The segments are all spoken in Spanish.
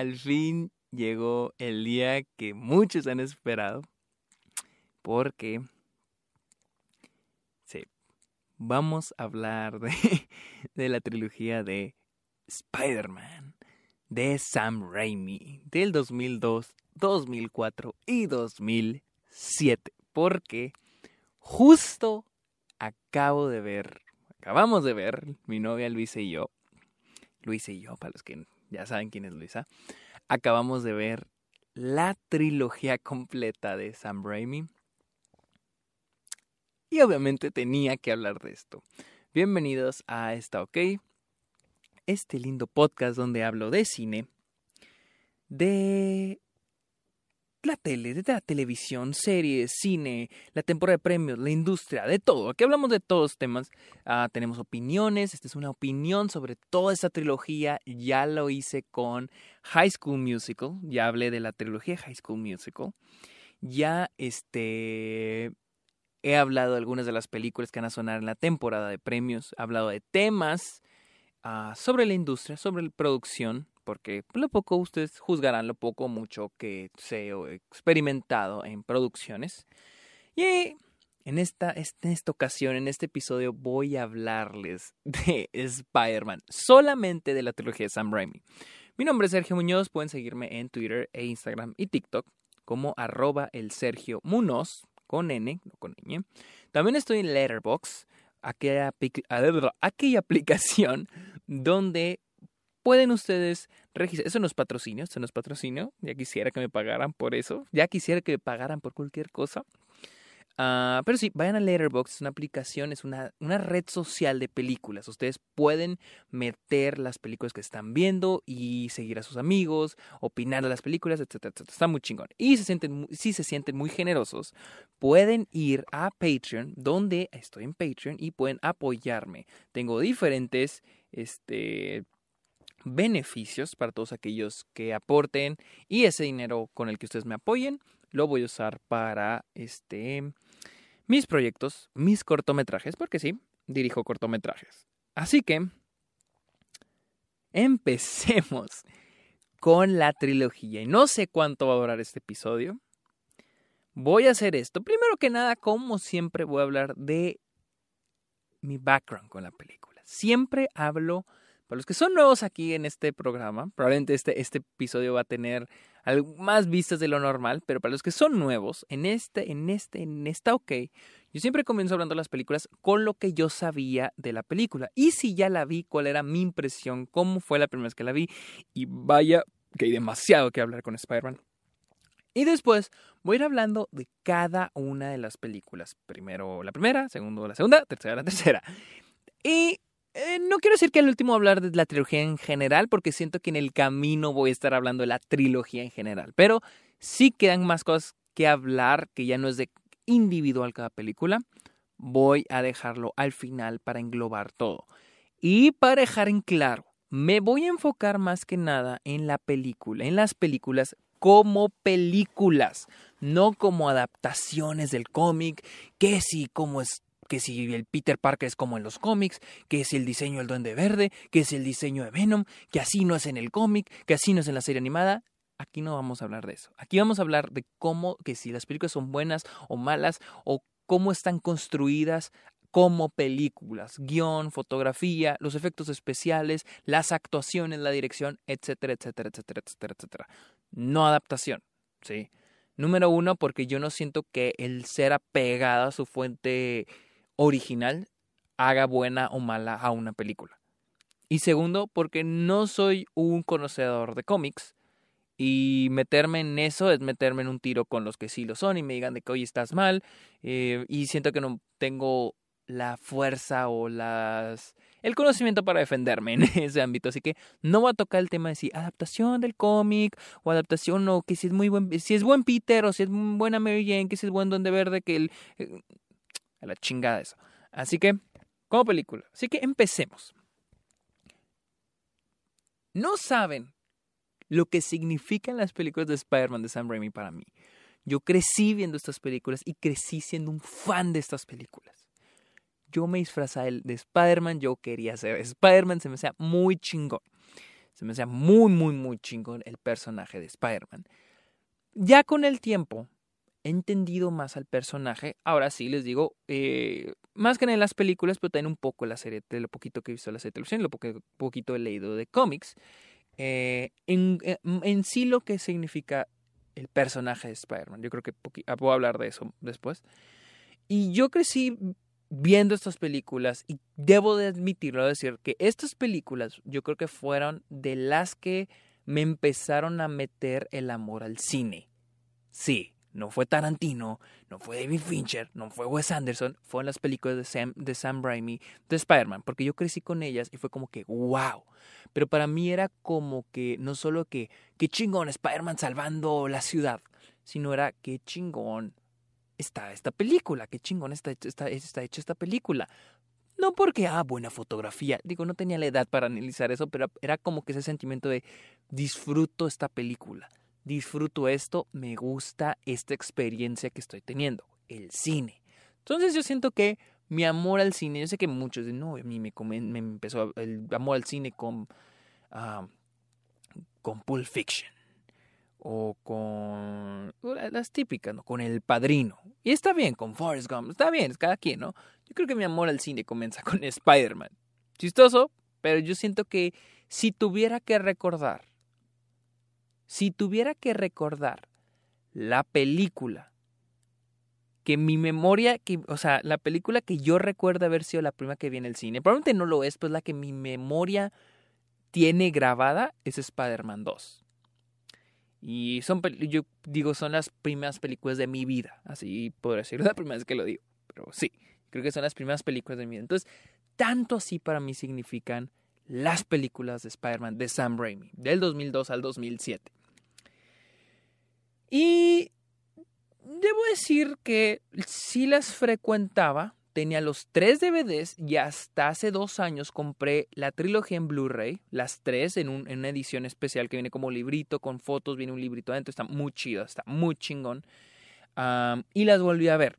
al fin llegó el día que muchos han esperado. Porque sí, vamos a hablar de, la trilogía de Spider-Man de Sam Raimi del 2002, 2004 y 2007. Porque justo acabo de ver, acabamos de ver, mi novia Luisa y yo, Luisa y yo, para los que ya saben quién es Luisa, acabamos de ver la trilogía completa de Sam Raimi. Y obviamente tenía que hablar de esto. Bienvenidos a Está OK, este lindo podcast donde hablo de cine, de la tele, de la televisión, series, cine, la temporada de premios, la industria, de todo. Aquí hablamos de todos temas. Ah, tenemos opiniones. Esta es una opinión sobre toda esta trilogía. Ya lo hice con High School Musical. Ya hablé de la trilogía High School Musical. Ya este. He hablado de algunas de las películas que van a sonar en la temporada de premios. He hablado de temas ah, sobre la industria, sobre la producción, porque lo poco ustedes juzgarán lo poco o mucho que se he experimentado en producciones. Y en esta, en esta ocasión, en este episodio, voy a hablarles de Spider-Man, solamente de la trilogía de Sam Raimi. Mi nombre es Sergio Muñoz, pueden seguirme en Twitter e Instagram y TikTok como arroba el Sergio Munoz, con N, no con ñ. También estoy en Letterboxd, aquella, aquella aplicación donde pueden ustedes registrar. Eso no es patrocinio, eso no es. Ya quisiera que me pagaran por eso. Ya quisiera que me pagaran por cualquier cosa. Ah, pero sí, vayan a Letterboxd, es una aplicación, es una, una, red social de películas. Ustedes pueden meter las películas que están viendo y seguir a sus amigos, opinar de las películas, etcétera, etcétera. Está muy chingón. Y se sienten, si se sienten muy generosos, pueden ir a Patreon, donde estoy en Patreon, y pueden apoyarme. Tengo diferentes este, beneficios para todos aquellos que aporten y ese dinero con el que ustedes me apoyen lo voy a usar para este mis proyectos, mis cortometrajes, porque sí, dirijo cortometrajes. Así que empecemos con la trilogía. Y no sé cuánto va a durar este episodio. Voy a hacer esto. Primero que nada, como siempre, voy a hablar de mi background con la película. Siempre hablo para los que son nuevos aquí en este programa, probablemente este, este episodio va a tener más vistas de lo normal, pero para los que son nuevos, en este, en este, en esta OK, yo siempre comienzo hablando de las películas con lo que yo sabía de la película. Y si ya la vi, cuál era mi impresión, cómo fue la primera vez que la vi. Y vaya que hay demasiado que hablar con Spider-Man. Y después voy a ir hablando de cada una de las películas. Primero la primera, segundo la segunda, tercera la tercera. Y eh, no quiero decir que al último hablar de la trilogía en general, porque siento que en el camino voy a estar hablando de la trilogía en general. Pero sí quedan más cosas que hablar, que ya no es de individual cada película. Voy a dejarlo al final para englobar todo. Y para dejar en claro, me voy a enfocar más que nada en la película, en las películas como películas, no como adaptaciones del cómic, que sí, como es que si el Peter Parker es como en los cómics, que si el diseño del Duende Verde, que si el diseño de Venom, que así no es en el cómic, que así no es en la serie animada. Aquí no vamos a hablar de eso. Aquí vamos a hablar de cómo, que si las películas son buenas o malas, o cómo están construidas como películas, guion, fotografía, los efectos especiales, las actuaciones, la dirección, etcétera, etcétera, etcétera, etcétera, etcétera. No adaptación, ¿sí? Número uno, porque yo no siento que el ser apegado a su fuente original haga buena o mala a una película. Y segundo, porque no soy un conocedor de cómics. Y meterme en eso es meterme en un tiro con los que sí lo son y me digan de que hoy estás mal. Eh, y siento que no tengo la fuerza o las el conocimiento para defenderme en ese ámbito. Así que no voy a tocar el tema de si adaptación del cómic o adaptación o que si es muy buen, si es buen Peter o si es buena Mary Jane, que si es buen Donde Verde, que el, eh, a la chingada eso. Así que, como película. Así que empecemos. No saben lo que significan las películas de Spider-Man de Sam Raimi para mí. Yo crecí viendo estas películas y crecí siendo un fan de estas películas. Yo me disfrazaba de Spider-Man, yo quería ser Spider-Man, se me hacía muy chingón. Se me hacía muy, muy, muy chingón el personaje de Spider-Man. Ya con el tiempo entendido más al personaje. Ahora sí, les digo, eh, más que en las películas, pero también un poco la serie, de lo poquito que he visto la serie de televisión, lo poquito he leído de cómics. Eh, en, eh, en, sí lo que significa el personaje de Spider-Man. Yo creo que ah, voy a hablar de eso después. Y yo crecí viendo estas películas y debo de admitirlo, decir que estas películas yo creo que fueron de las que me empezaron a meter el amor al cine. Sí, no fue Tarantino, no fue David Fincher, no fue Wes Anderson, fueron las películas de Sam, de Sam Raimi, de Spider-Man, porque yo crecí con ellas y fue como que, wow. Pero para mí era como que no solo que, qué chingón Spider-Man salvando la ciudad, sino era qué chingón está esta película, qué chingón está, está, está hecha esta película. No porque, ah, buena fotografía. Digo, no tenía la edad para analizar eso, pero era como que ese sentimiento de disfruto esta película, disfruto esto, me gusta esta experiencia que estoy teniendo, el cine. Entonces yo siento que mi amor al cine, yo sé que muchos dicen, no, a mí me, me empezó el amor al cine con, con Pulp Fiction o con las típicas, ¿no? Con El Padrino. Y está bien, con Forrest Gump, está bien, es cada quien, ¿no? Yo creo que mi amor al cine comienza con Spider-Man. Chistoso, pero yo siento que si tuviera que recordar, si tuviera que recordar la película que mi memoria, o sea, la película que yo recuerdo haber sido la primera que vi en el cine, probablemente no lo es, pues la que mi memoria tiene grabada es Spider-Man 2. Y son, yo digo, son las primeras películas de mi vida. Así puedo decirlo, la primera vez que lo digo. Pero sí, creo que son las primeras películas de mi vida. Entonces, tanto así para mí significan las películas de Spider-Man de Sam Raimi, del 2002 al 2007. Y debo decir que sí las frecuentaba tenía los tres DVDs y hasta hace dos años compré la trilogía en Blu-ray, las tres en, una edición especial que viene como librito con fotos, viene un librito adentro, está muy chido, está muy chingón. y las volví a ver.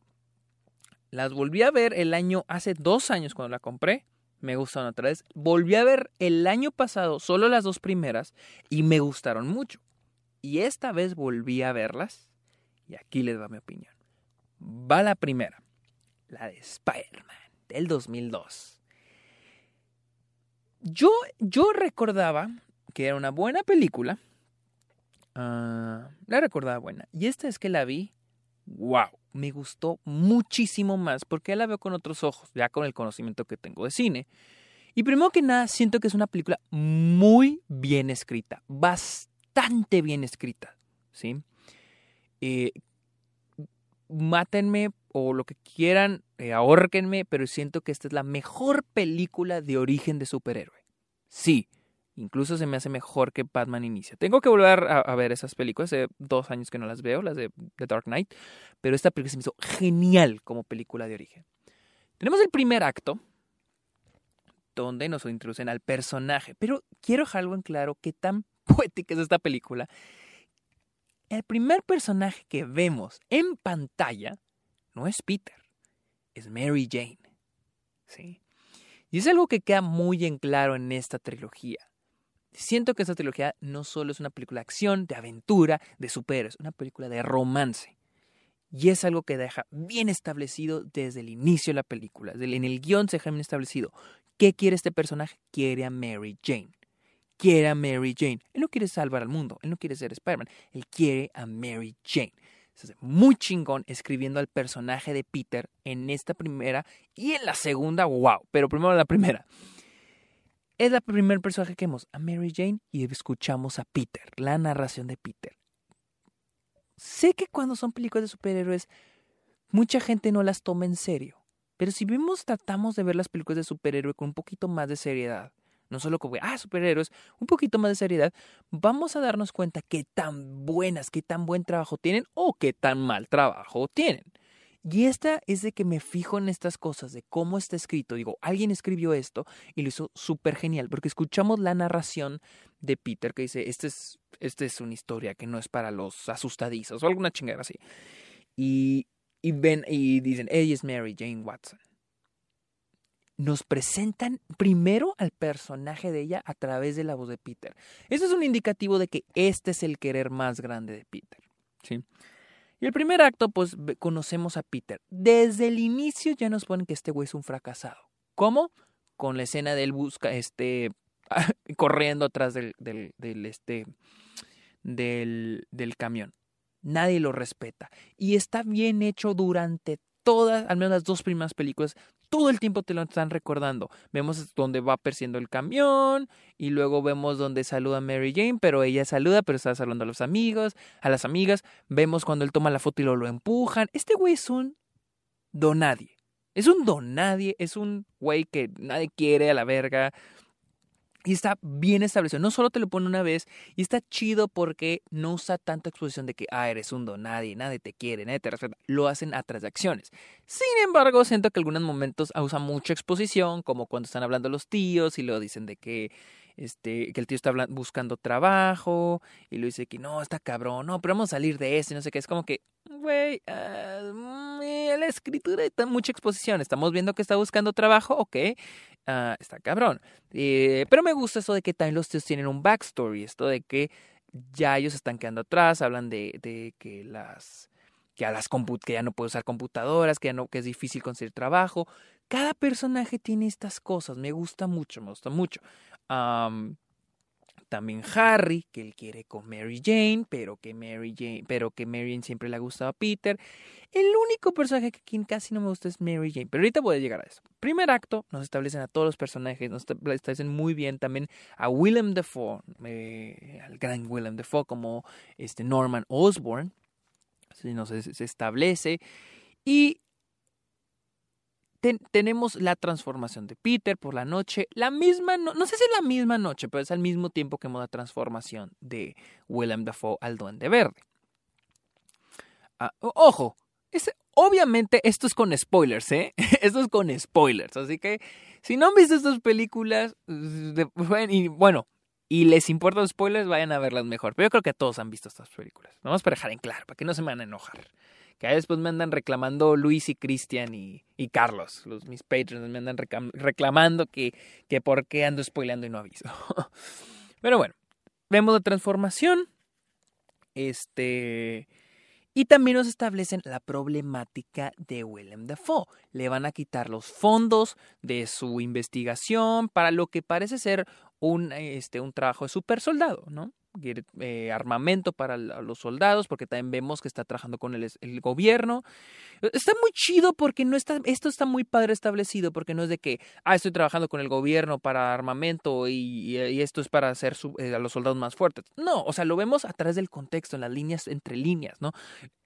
Las volví a ver el año, hace dos años cuando la compré, me gustaron otra vez. Volví a ver el año pasado solo las dos primeras y me gustaron mucho. Y esta vez volví a verlas y aquí les va mi opinión. Va la primera la de Spider-Man, del 2002. Yo, yo recordaba que era una buena película. Ah, la recordaba buena. Y esta es que la vi, wow, me gustó muchísimo más porque la veo con otros ojos, ya con el conocimiento que tengo de cine. Y primero que nada, siento que es una película muy bien escrita, bastante bien escrita, ¿sí? Eh, mátenme o lo que quieran, eh, ahórquenme, pero siento que esta es la mejor película de origen de superhéroe. Sí, incluso se me hace mejor que Batman Inicia. Tengo que volver a, ver esas películas, hace dos años que no las veo, las de The Dark Knight, pero esta película se me hizo genial como película de origen. Tenemos el primer acto, donde nos introducen al personaje, pero quiero dejar algo en claro qué tan poética es esta película. El primer personaje que vemos en pantalla no es Peter, es Mary Jane. ¿sí? Y es algo que queda muy en claro en esta trilogía. Siento que esta trilogía no solo es una película de acción, de aventura, de superhéroes, es una película de romance. Y es algo que deja bien establecido desde el inicio de la película. En el guion se deja bien establecido. ¿Qué quiere este personaje? Quiere a Mary Jane. Quiere a Mary Jane. Él no quiere salvar al mundo. Él no quiere ser Spider-Man. Él quiere a Mary Jane muy chingón escribiendo al personaje de Peter en esta primera y en la segunda, wow, pero primero la primera. Es la primer personaje que vemos a Mary Jane y escuchamos a Peter, la narración de Peter. Sé que cuando son películas de superhéroes, mucha gente no las toma en serio. Pero si vemos, tratamos de ver las películas de superhéroe con un poquito más de seriedad, no solo como, ah, superhéroes, un poquito más de seriedad, vamos a darnos cuenta qué tan buenas, qué tan buen trabajo tienen o qué tan mal trabajo tienen. Y esta es de que me fijo en estas cosas, de cómo está escrito. Digo, alguien escribió esto y lo hizo súper genial, porque escuchamos la narración de Peter que dice, esta es, este es una historia que no es para los asustadizos o alguna chingada así. Y, y ven y dicen, ella es Mary Jane Watson nos presentan primero al personaje de ella a través de la voz de Peter. Eso es un indicativo de que este es el querer más grande de Peter. ¿sí? Y el primer acto, pues conocemos a Peter. Desde el inicio ya nos ponen que este güey es un fracasado. ¿Cómo? Con la escena de él busca, este, corriendo atrás del, del, del este, del, del camión. Nadie lo respeta. Y está bien hecho durante todas, al menos las dos primeras películas, todo el tiempo te lo están recordando. Vemos donde va persiguiendo el camión y luego vemos donde saluda a Mary Jane, pero ella saluda, pero está saludando a los amigos, a las amigas. Vemos cuando él toma la foto y lo, lo empujan. Este güey es un donadie. Es un donadie, es un güey que nadie quiere a la verga. Y está bien establecido. No solo te lo pone una vez, y está chido porque no usa tanta exposición de que, ah, eres un don, nadie, nadie te quiere, nadie te respeta. Lo hacen a través de acciones. Sin embargo, siento que en algunos momentos usa mucha exposición, como cuando están hablando los tíos y lo dicen de que, este, que el tío está buscando trabajo y lo dice que no, está cabrón, no, pero vamos a salir de eso y no sé qué. Es como que, güey, uh, la escritura está mucha exposición. Estamos viendo que está buscando trabajo, ok Ah, está cabrón. Eh, pero me gusta eso de que también los tíos tienen un backstory, esto de que ya ellos están quedando atrás, hablan de, que las que a las que ya no puede usar computadoras, que ya no que es difícil conseguir trabajo. Cada personaje tiene estas cosas, me gusta mucho, me gusta mucho. También Harry, que él quiere con Mary Jane, pero que Mary Jane, pero que Mary Jane siempre le ha gustado a Peter. El único personaje que casi no me gusta es Mary Jane, pero ahorita voy a llegar a eso. Primer acto, nos establecen a todos los personajes, nos establecen muy bien también a Willem Dafoe, eh, al gran Willem Dafoe como este Norman Osborn, nos se establece y tenemos la transformación de Peter por la noche, la misma, no, no sé si es la misma noche, pero es al mismo tiempo que la transformación de Willem Dafoe al Duende Verde. Ah, ojo, obviamente esto es con spoilers, ¿eh? Esto es con spoilers, así que si no han visto estas películas, y bueno, y les importan los spoilers, vayan a verlas mejor. Pero yo creo que todos han visto estas películas. Vamos para dejar en claro, para que no se me van a enojar. Que después me andan reclamando Luis y Cristian y, Carlos, los mis patrons, me andan reclamando que, que por qué ando spoileando y no aviso. Pero bueno, vemos la transformación. Este. Y también nos establecen la problemática de Willem Dafoe. Le van a quitar los fondos de su investigación para lo que parece ser un, este, un trabajo de super soldado, ¿no? Eh, armamento para los soldados, porque también vemos que está trabajando con el, el, gobierno. Está muy chido porque no está, esto está muy padre establecido, porque no es de que, ah, estoy trabajando con el gobierno para armamento y, esto es para hacer eh, a los soldados más fuertes. No, o sea, lo vemos a través del contexto, en las líneas, entre líneas, ¿no?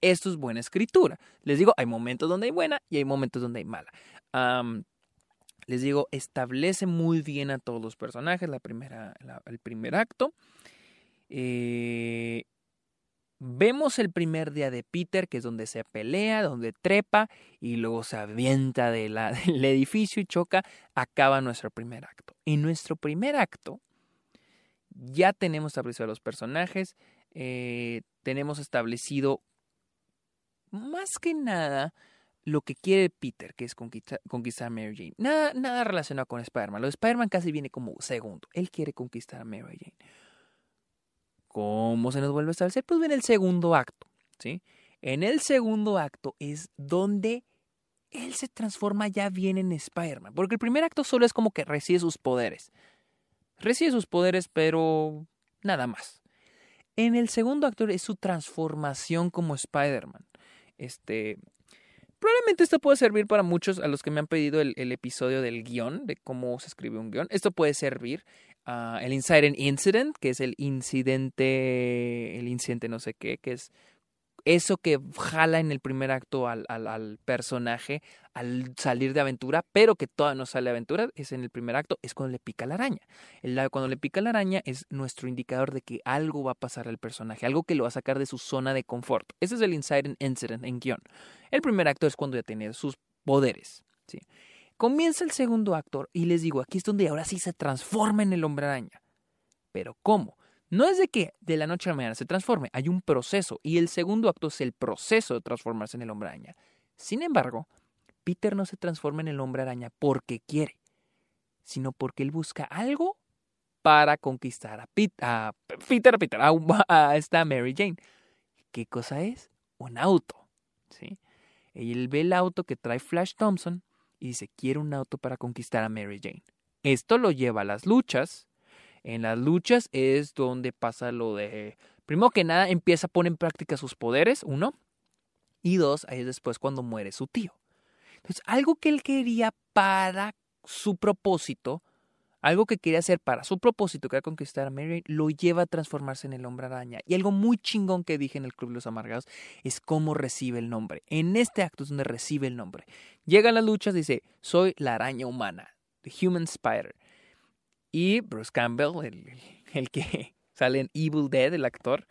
Esto es buena escritura. Les digo, hay momentos donde hay buena y hay momentos donde hay mala. les digo, establece muy bien a todos los personajes, la primera, el primer acto. Eh, vemos el primer día de Peter, que es donde se pelea, donde trepa y luego se avienta del edificio y choca. Acaba nuestro primer acto. En nuestro primer acto ya tenemos establecido a los personajes, eh, tenemos establecido más que nada lo que quiere Peter, que es conquistar, conquistar a Mary Jane. Nada, nada relacionado con Spider-Man. Lo de Spider-Man casi viene como segundo. Él quiere conquistar a Mary Jane. ¿Cómo se nos vuelve a establecer? Pues viene el segundo acto, ¿sí? En el segundo acto es donde él se transforma ya bien en Spider-Man, porque el primer acto solo es como que recibe sus poderes. Recibe sus poderes, pero nada más. En el segundo acto es su transformación como Spider-Man. Este, probablemente esto puede servir para muchos a los que me han pedido el, el, episodio del guion, de cómo se escribe un guion. Esto puede servir. Ah, el Incident Incident, que es el incidente, el incidente no sé qué, que es eso que jala en el primer acto al, al, personaje al salir de aventura, pero que todavía no sale de aventura, es en el primer acto, es cuando le pica la araña. El, cuando le pica la araña es nuestro indicador de que algo va a pasar al personaje, algo que lo va a sacar de su zona de confort. Ese es el Incident Incident en guion. El primer acto es cuando ya tiene sus poderes. ¿sí? Comienza el segundo actor y les digo, aquí es donde ahora sí se transforma en el hombre araña. Pero ¿cómo? No es de que de la noche a la mañana se transforme, hay un proceso y el segundo acto es el proceso de transformarse en el hombre araña. Sin embargo, Peter no se transforma en el hombre araña porque quiere. sino porque él busca algo para conquistar a, Peter, a Peter, a, Peter, a, esta Mary Jane. ¿Qué cosa es? Un auto. ¿sí? Él ve el auto que trae Flash Thompson y dice, quiero un auto para conquistar a Mary Jane. Esto lo lleva a las luchas. En las luchas es donde pasa lo de... Primero que nada, empieza a poner en práctica sus poderes, uno. Y dos, ahí es después cuando muere su tío. Entonces, algo que él quería para su propósito, algo que quería hacer para su propósito, que era conquistar a Mary, lo lleva a transformarse en el hombre araña. Y algo muy chingón que dije en el Club de los Amargados es cómo recibe el nombre. En este acto es donde recibe el nombre. Llega a las luchas dice, soy la araña humana, The Human Spider. Y Bruce Campbell, el, el que sale en Evil Dead, el actor,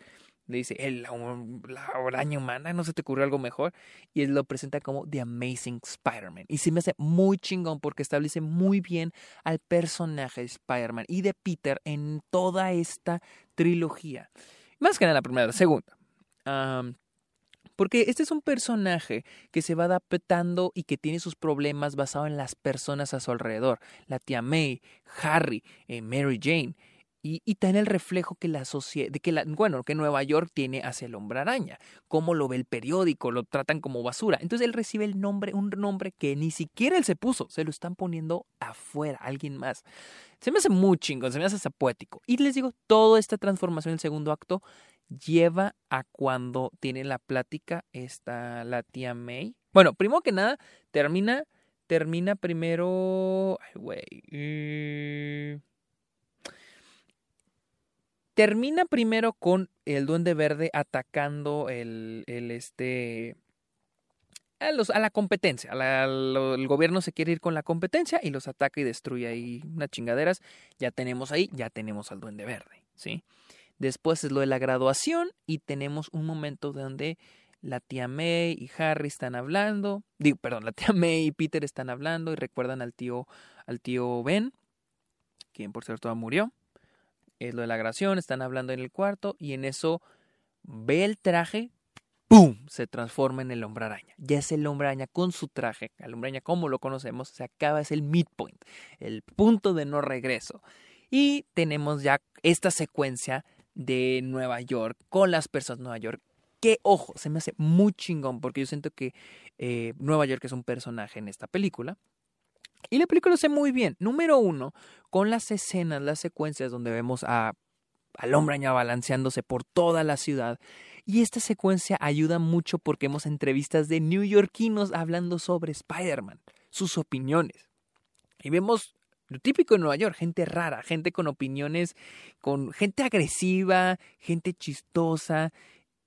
le dice, el, la araña humana, ¿no se te ocurrió algo mejor? Y él lo presenta como The Amazing Spider-Man. Y se me hace muy chingón porque establece muy bien al personaje de Spider-Man y de Peter en toda esta trilogía. Más que nada la primera, la segunda. porque este es un personaje que se va adaptando y que tiene sus problemas basados en las personas a su alrededor. La tía May, Harry, eh, Mary Jane y, y está el reflejo que la sociedad, de que la, bueno, que Nueva York tiene hacia el hombre araña, cómo lo ve el periódico, lo tratan como basura. Entonces él recibe el nombre, un nombre que ni siquiera él se puso, se lo están poniendo afuera, alguien más. Se me hace muy chingón, se me hace poético. Y les digo, toda esta transformación en el segundo acto lleva a cuando tiene la plática esta la tía May. Bueno, primero que nada, termina, termina primero, ay güey, eh, Termina primero con el Duende Verde atacando el, este. A, los, a la competencia. el gobierno se quiere ir con la competencia y los ataca y destruye ahí unas chingaderas. Ya tenemos ahí, ya tenemos al Duende Verde, ¿sí? Después es lo de la graduación y tenemos un momento donde la tía May y Harry están hablando. Digo, perdón, la tía May y Peter están hablando y recuerdan al tío, al tío Ben, quien por cierto murió es lo de la grabación, están hablando en el cuarto y en eso ve el traje, ¡pum! se transforma en el hombre araña. Ya es el hombre araña con su traje, el hombre araña como lo conocemos, se acaba, es el midpoint, el punto de no regreso. Y tenemos ya esta secuencia de Nueva York con las personas de Nueva York. Que ojo, se me hace muy chingón porque yo siento que eh, Nueva York es un personaje en esta película. Y la película lo hace muy bien. Número uno, con las escenas, las secuencias donde vemos a, al hombre año balanceándose por toda la ciudad. Y esta secuencia ayuda mucho porque vemos entrevistas de newyorkinos hablando sobre Spider-Man, sus opiniones. Y vemos lo típico de Nueva York, gente rara, gente con opiniones, con gente agresiva, gente chistosa.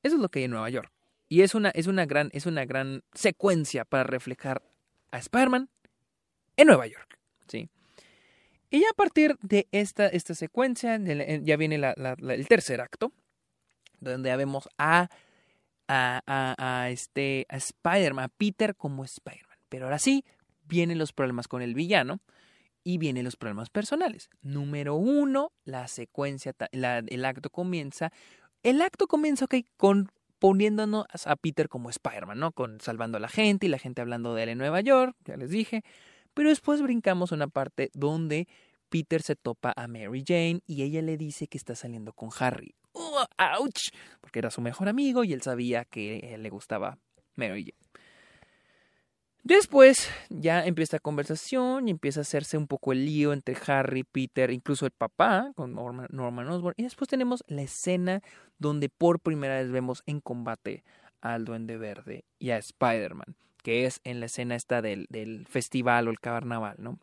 Eso es lo que hay en Nueva York. Y es una, es una, gran, es una gran secuencia para reflejar a Spider-Man en Nueva York. ¿sí? Y ya a partir de esta, esta secuencia, ya viene el tercer acto, donde ya vemos a, a, a, este, a Spider-Man, a Peter como Spider-Man. Pero ahora sí, vienen los problemas con el villano y vienen los problemas personales. Número uno, la secuencia, el acto comienza. El acto comienza, ok, con poniéndonos a Peter como Spider-Man, ¿no? Con salvando a la gente y la gente hablando de él en Nueva York, ya les dije. Pero después brincamos una parte donde Peter se topa a Mary Jane y ella le dice que está saliendo con Harry. ¡Oh, ¡Auch! Porque era su mejor amigo y él sabía que le gustaba Mary Jane. Después ya empieza la conversación y empieza a hacerse un poco el lío entre Harry, Peter, incluso el papá con Norman Osborn. Y después tenemos la escena donde por primera vez vemos en combate al Duende Verde y a Spider-Man que es en la escena esta del, del festival o el carnaval, ¿no?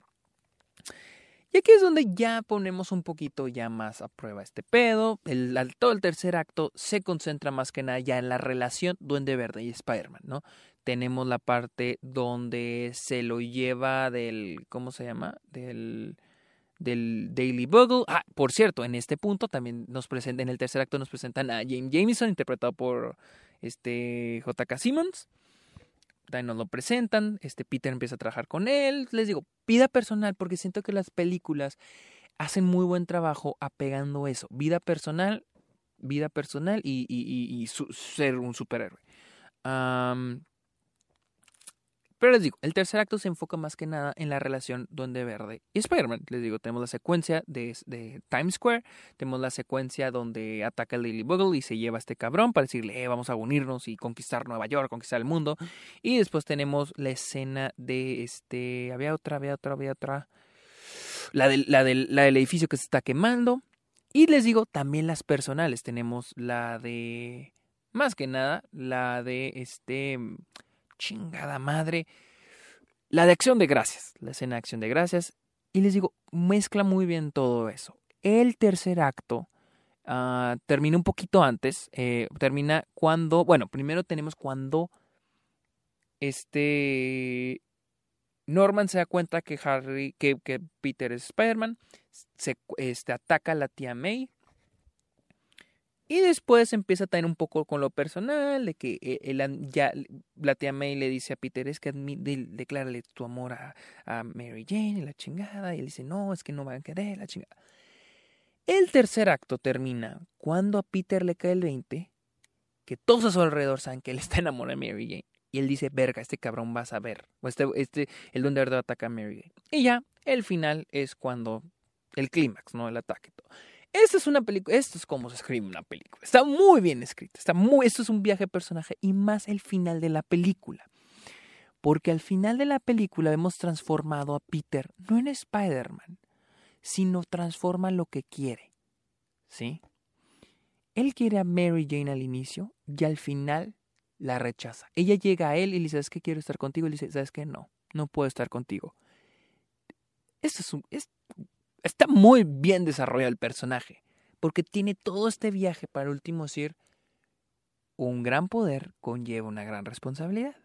Y aquí es donde ya ponemos un poquito ya más a prueba este pedo. El, todo el tercer acto se concentra más que nada ya en la relación Duende Verde y Spider-Man, ¿no? Tenemos la parte donde se lo lleva del, ¿cómo se llama? Del, del Daily Bugle. Ah, por cierto, en este punto también nos presentan, en el tercer acto nos presentan a James Jameson, interpretado por este J.K. Simmons nos lo presentan, este Peter empieza a trabajar con él, les digo, vida personal, porque siento que las películas hacen muy buen trabajo apegando eso, vida personal, vida personal y, ser un superhéroe. pero Pero les digo, el tercer acto se enfoca más que nada en la relación Duende Verde y Spider-Man. Les digo, tenemos la secuencia de, de, Times Square, tenemos la secuencia donde ataca a Lily Bugle y se lleva a este cabrón para decirle, eh, vamos a unirnos y conquistar Nueva York, conquistar el mundo. Y después tenemos la escena de este, había otra, había otra, había otra, la del, la la del edificio que se está quemando. Y les digo, también las personales. Tenemos la de, más que nada, la de este chingada madre. La de acción de gracias, la escena de acción de gracias. Y les digo, mezcla muy bien todo eso. El tercer acto uh, termina un poquito antes. Eh, termina cuando, bueno, primero tenemos cuando este Norman se da cuenta que Harry, que, que Peter es Spider-Man, se este, ataca a la tía May y después empieza a tener un poco con lo personal, de que él, eh, ya la tía May le dice a Peter, es que declárale tu amor a, a, Mary Jane y la chingada. Y él dice, no, es que no van a querer la chingada. El tercer acto termina cuando a Peter le cae el 20, que todos a su alrededor saben que él está enamorado de Mary Jane. Y él dice, verga, este cabrón vas a ver. O este, este, el donde verdad ataca a Mary Jane. Y ya, el final es cuando, el clímax, ¿no? El ataque. Esta es una película, esto es como se escribe una película. Está muy bien escrita, está muy, esto es un viaje de personaje y más el final de la película. Porque al final de la película hemos transformado a Peter no en Spider-Man, sino transforma lo que quiere. ¿Sí? Él quiere a Mary Jane al inicio y al final la rechaza. Ella llega a él y le dice, ¿sabes qué quiero estar contigo? Y le dice, ¿sabes qué? No, no puedo estar contigo. Esto es, un, es Está muy bien desarrollado el personaje, porque tiene todo este viaje para último decir, un gran poder conlleva una gran responsabilidad.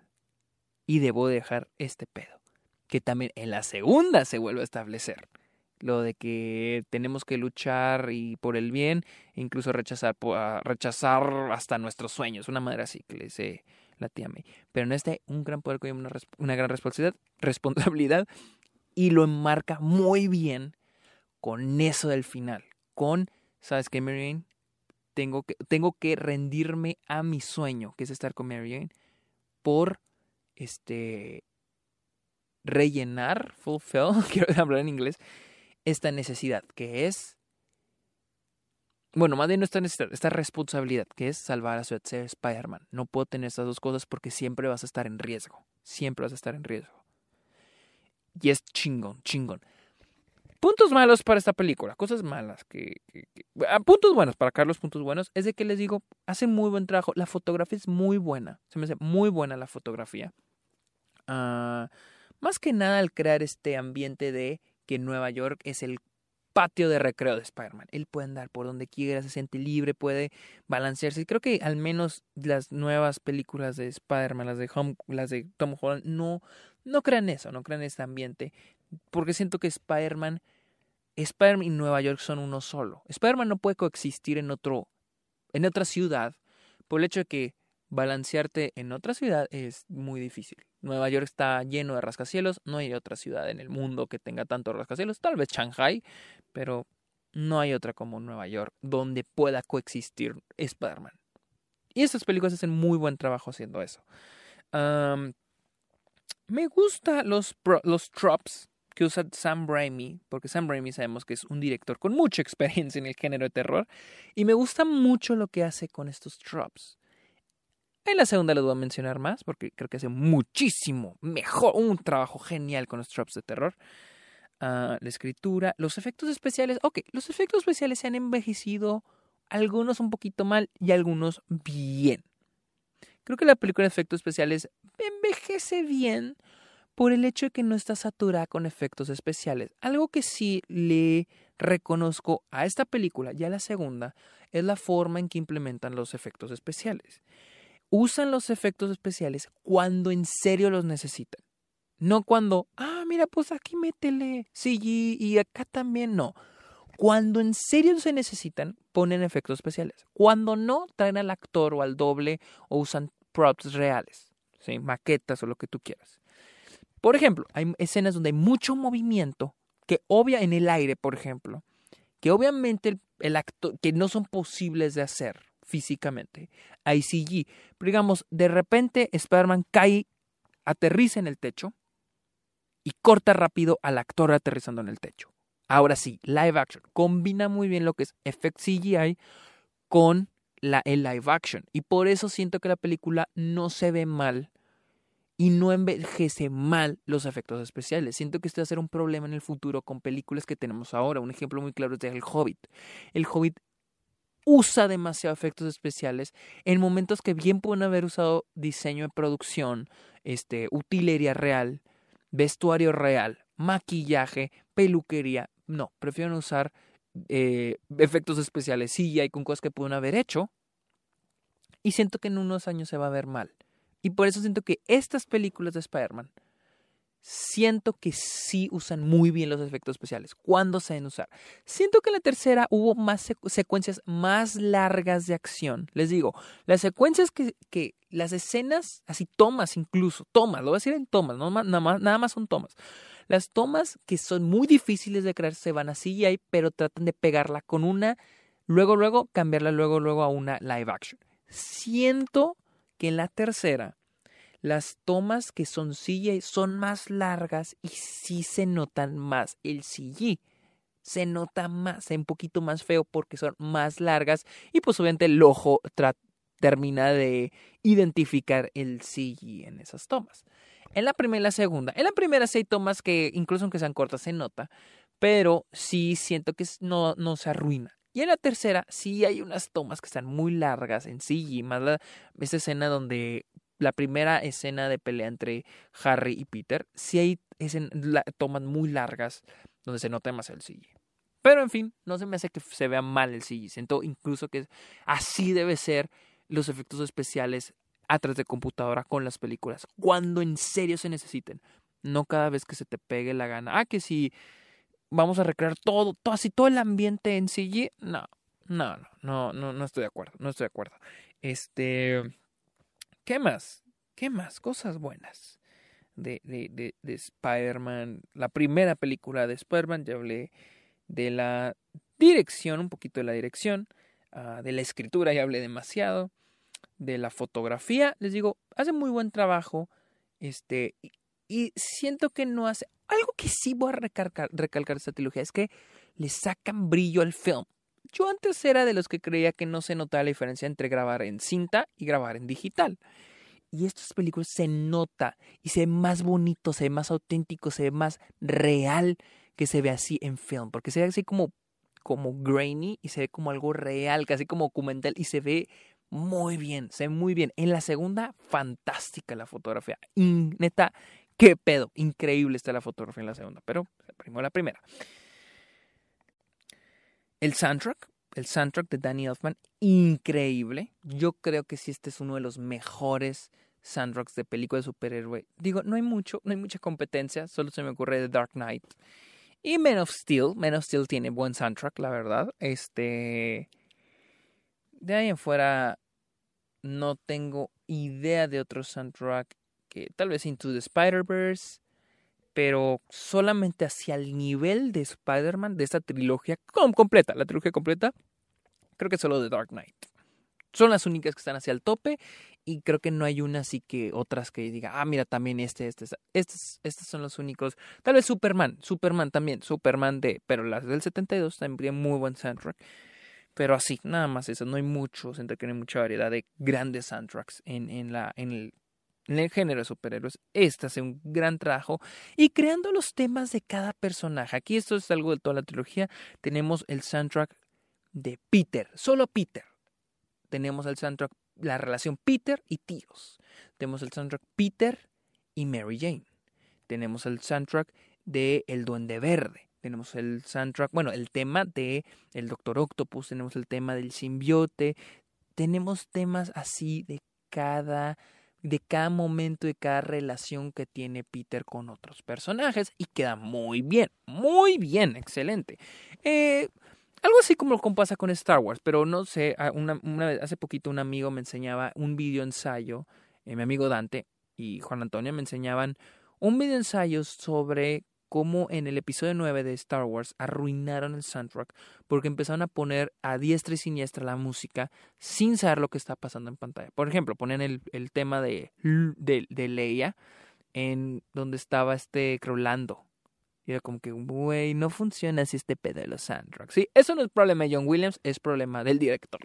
Y debo dejar este pedo, que también en la segunda se vuelve a establecer. Lo de que tenemos que luchar y por el bien, e incluso rechazar, rechazar hasta nuestros sueños, una manera así que le dice la tía May. Pero en este, un gran poder conlleva una, una gran responsabilidad, responsabilidad y lo enmarca muy bien con eso del final, con, ¿sabes qué, Mary Tengo que, tengo que rendirme a mi sueño, que es estar con Mary por este rellenar, fulfill, quiero hablar en inglés, esta necesidad, que es, bueno, más bien no esta necesidad, esta responsabilidad, que es salvar a su ser Spider-Man. No puedo tener estas dos cosas porque siempre vas a estar en riesgo, siempre vas a estar en riesgo. Y es chingón, chingón. Puntos malos para esta película, cosas malas que, ah, puntos buenos para Carlos, puntos buenos es de que les digo, hace muy buen trabajo, la fotografía es muy buena, se me hace muy buena la fotografía. Ah, más que nada al crear este ambiente de que Nueva York es el patio de recreo de Spider-Man. Él puede andar por donde quiera, se siente libre, puede balancearse. Creo que al menos las nuevas películas de Spider-Man, las de las de Tom Holland, no, no crean eso, no crean este ambiente porque siento que Spider-Man, Spider-Man y Nueva York son uno solo. Spider-Man no puede coexistir en otro, en otra ciudad, por el hecho de que balancearte en otra ciudad es muy difícil. Nueva York está lleno de rascacielos, no hay otra ciudad en el mundo que tenga tantos rascacielos, tal vez Shanghai, pero no hay otra como Nueva York donde pueda coexistir Spider-Man. Y estas películas hacen muy buen trabajo haciendo eso. me gusta los, los tropes que usa Sam Raimi, porque Sam Raimi sabemos que es un director con mucha experiencia en el género de terror, y me gusta mucho lo que hace con estos tropes. En la segunda les voy a mencionar más, porque creo que hace muchísimo mejor, un trabajo genial con los tropes de terror. Ah, la escritura, los efectos especiales. Ok, los efectos especiales se han envejecido, algunos un poquito mal y algunos bien. Creo que la película de efectos especiales envejece bien, por el hecho de que no está saturada con efectos especiales. Algo que sí le reconozco a esta película y a la segunda es la forma en que implementan los efectos especiales. Usan los efectos especiales cuando en serio los necesitan. No cuando, ah, mira, pues aquí métele CG y acá también no. Cuando en serio se necesitan, ponen efectos especiales. Cuando no, traen al actor o al doble o usan props reales, ¿sí? maquetas o lo que tú quieras. Por ejemplo, hay escenas donde hay mucho movimiento que obvia en el aire, por ejemplo, que obviamente el, acto que no son posibles de hacer físicamente. Hay CG. Pero digamos, de repente Spider-Man cae aterriza en el techo y corta rápido al actor aterrizando en el techo. Ahora sí, live action. Combina muy bien lo que es effect CGI con la, el live action. Y por eso siento que la película no se ve mal y no envejece mal los efectos especiales. Siento que esto va a ser un problema en el futuro con películas que tenemos ahora. Un ejemplo muy claro es de El Hobbit. El Hobbit usa demasiado efectos especiales en momentos que bien pueden haber usado diseño de producción, este, utilería real, vestuario real, maquillaje, peluquería. No, prefieren usar eh, efectos especiales sí hay con cosas que pueden haber hecho. Y siento que en unos años se va a ver mal. Y por eso siento que estas películas de Spider-Man siento que sí usan muy bien los efectos especiales. ¿Cuándo se usar? Siento que en la tercera hubo más secuencias más largas de acción. Les digo, las secuencias que, que, las escenas, así tomas incluso, tomas, lo voy a decir en tomas, no, nada, más, nada más son tomas. Las tomas que son muy difíciles de crear se van a CGI, pero tratan de pegarla con una, luego, luego, cambiarla luego, luego a una live action. Siento que en la tercera las tomas que son CGI son más largas y sí se notan más el CG. Se nota más, un poquito más feo porque son más largas y pues obviamente el ojo termina de identificar el CG en esas tomas. En la primera y la segunda. En la primera sí hay tomas que incluso aunque sean cortas se nota, pero sí siento que no se arruina. Y en la tercera sí hay unas tomas que están muy largas en CG, más la, esa escena donde la primera escena de pelea entre Harry y Peter, sí hay tomas muy largas donde se nota más el CG. Pero en fin, no se me hace que se vea mal el CG. Siento incluso que así debe ser los efectos especiales a través de computadora con las películas. Cuando en serio se necesiten. No cada vez que se te pegue la gana. Ah, que si vamos a recrear todo, todo así, todo el ambiente en CG. No, no, no, no, no, no estoy de acuerdo. No estoy de acuerdo. Este. ¿Qué más? ¿Qué más? Cosas buenas de, de, de, de Spider-Man. La primera película de Spider-Man, ya hablé de la dirección, un poquito de la dirección, uh, de la escritura, ya hablé demasiado, de la fotografía, les digo, hace muy buen trabajo, este, y siento que no hace, algo que sí voy a recalcar, recalcar esta trilogía es que le sacan brillo al film. Yo antes era de los que creía que no se notaba la diferencia entre grabar en cinta y grabar en digital. Y estas películas se nota y se ve más bonito, se ve más auténtico, se ve más real que se ve así en film. Porque se ve así como, como grainy y se ve como algo real, casi como documental y se ve muy bien, se ve muy bien. En la segunda, fantástica la fotografía. neta, qué pedo, increíble está la fotografía en la segunda. Pero primero la primera. El soundtrack, el soundtrack de Danny Elfman, increíble. Yo creo que sí, este es uno de los mejores soundtracks de película de superhéroe. Digo, no hay mucho, no hay mucha competencia, solo se me ocurre The Dark Knight. Y Men of Steel, Men of Steel tiene buen soundtrack, la verdad. Este. De ahí en fuera, no tengo idea de otro soundtrack que tal vez Into the Spider-Verse pero solamente hacia el nivel de Spider-Man, de esta trilogía completa, la trilogía completa, creo que solo de Dark Knight. Son las únicas que están hacia el tope y creo que no hay una así que otras que diga, ah, mira, también este, este, estos, son los únicos. Tal vez Superman, Superman también, Superman de, pero las del 72 también muy buen soundtrack. Pero así, nada más eso, no hay mucho, entre que no hay mucha variedad de grandes soundtracks en, en, la, en el en el género de superhéroes, este hace un gran trabajo y creando los temas de cada personaje. Aquí esto es algo de toda la trilogía. Tenemos el soundtrack de Peter, solo Peter. Tenemos el soundtrack, la relación Peter y tíos. Tenemos el soundtrack Peter y Mary Jane. Tenemos el soundtrack de El Duende Verde. Tenemos el soundtrack, bueno, el tema de El Doctor Octopus. Tenemos el tema del simbiote. Tenemos temas así de cada de cada momento, de cada relación que tiene Peter con otros personajes y queda muy bien, muy bien, excelente. Eh, algo así como lo pasa con Star Wars, pero no sé, una, vez, hace poquito un amigo me enseñaba un video ensayo, eh, mi amigo Dante y Juan Antonio me enseñaban un video ensayo sobre cómo en el episodio 9 de Star Wars arruinaron el soundtrack porque empezaron a poner a diestra y siniestra la música sin saber lo que está pasando en pantalla. Por ejemplo, ponen el, el tema de, de, Leia en donde estaba este Crolando. Y era como que, güey, no funciona así este pedo de los soundtracks. Sí, eso no es problema de John Williams, es problema del director.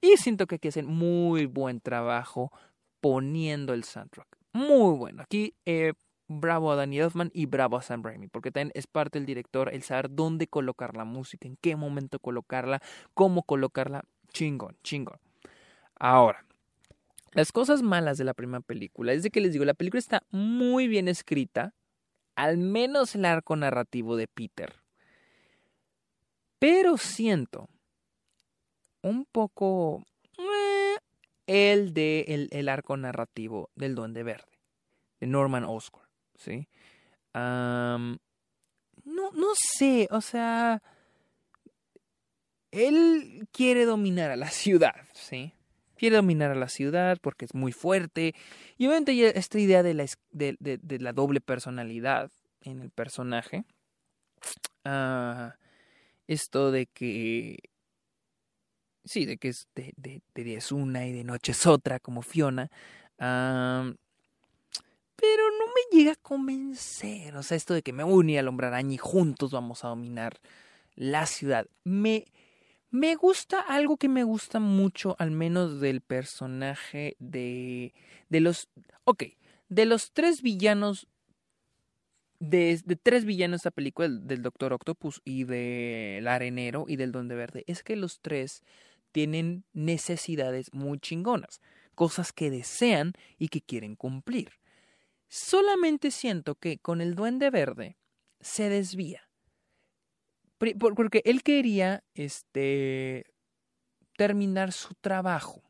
Y siento que aquí hacen muy buen trabajo poniendo el soundtrack. Muy bueno. Aquí, eh, bravo a Danny Elfman y bravo a Sam Raimi, porque también es parte del director el saber dónde colocar la música, en qué momento colocarla, cómo colocarla. Chingón, chingón. Ahora, las cosas malas de la primera película es de que les digo, la película está muy bien escrita, al menos el arco narrativo de Peter. Pero siento un poco eh, el de el, arco narrativo del Duende Verde, de Norman Oscar, ¿sí? no, no sé, o sea, él quiere dominar a la ciudad, ¿sí? quiere dominar a la ciudad porque es muy fuerte. Y obviamente esta idea de la, de, la doble personalidad en el personaje. Ah, esto de que... Sí, de que es de, día es una y de noche es otra, como Fiona. Ah, pero me llega a convencer. O sea, esto de que me uní al hombre araña y juntos vamos a dominar la ciudad. Me, me gusta algo que me gusta mucho, al menos del personaje de. de los. Ok, de los tres villanos. De, de tres villanos esta película, del, Doctor Octopus y del Arenero y del Donde Verde, es que los tres tienen necesidades muy chingonas, cosas que desean y que quieren cumplir. Solamente siento que con el Duende Verde se desvía porque él quería este terminar su trabajo.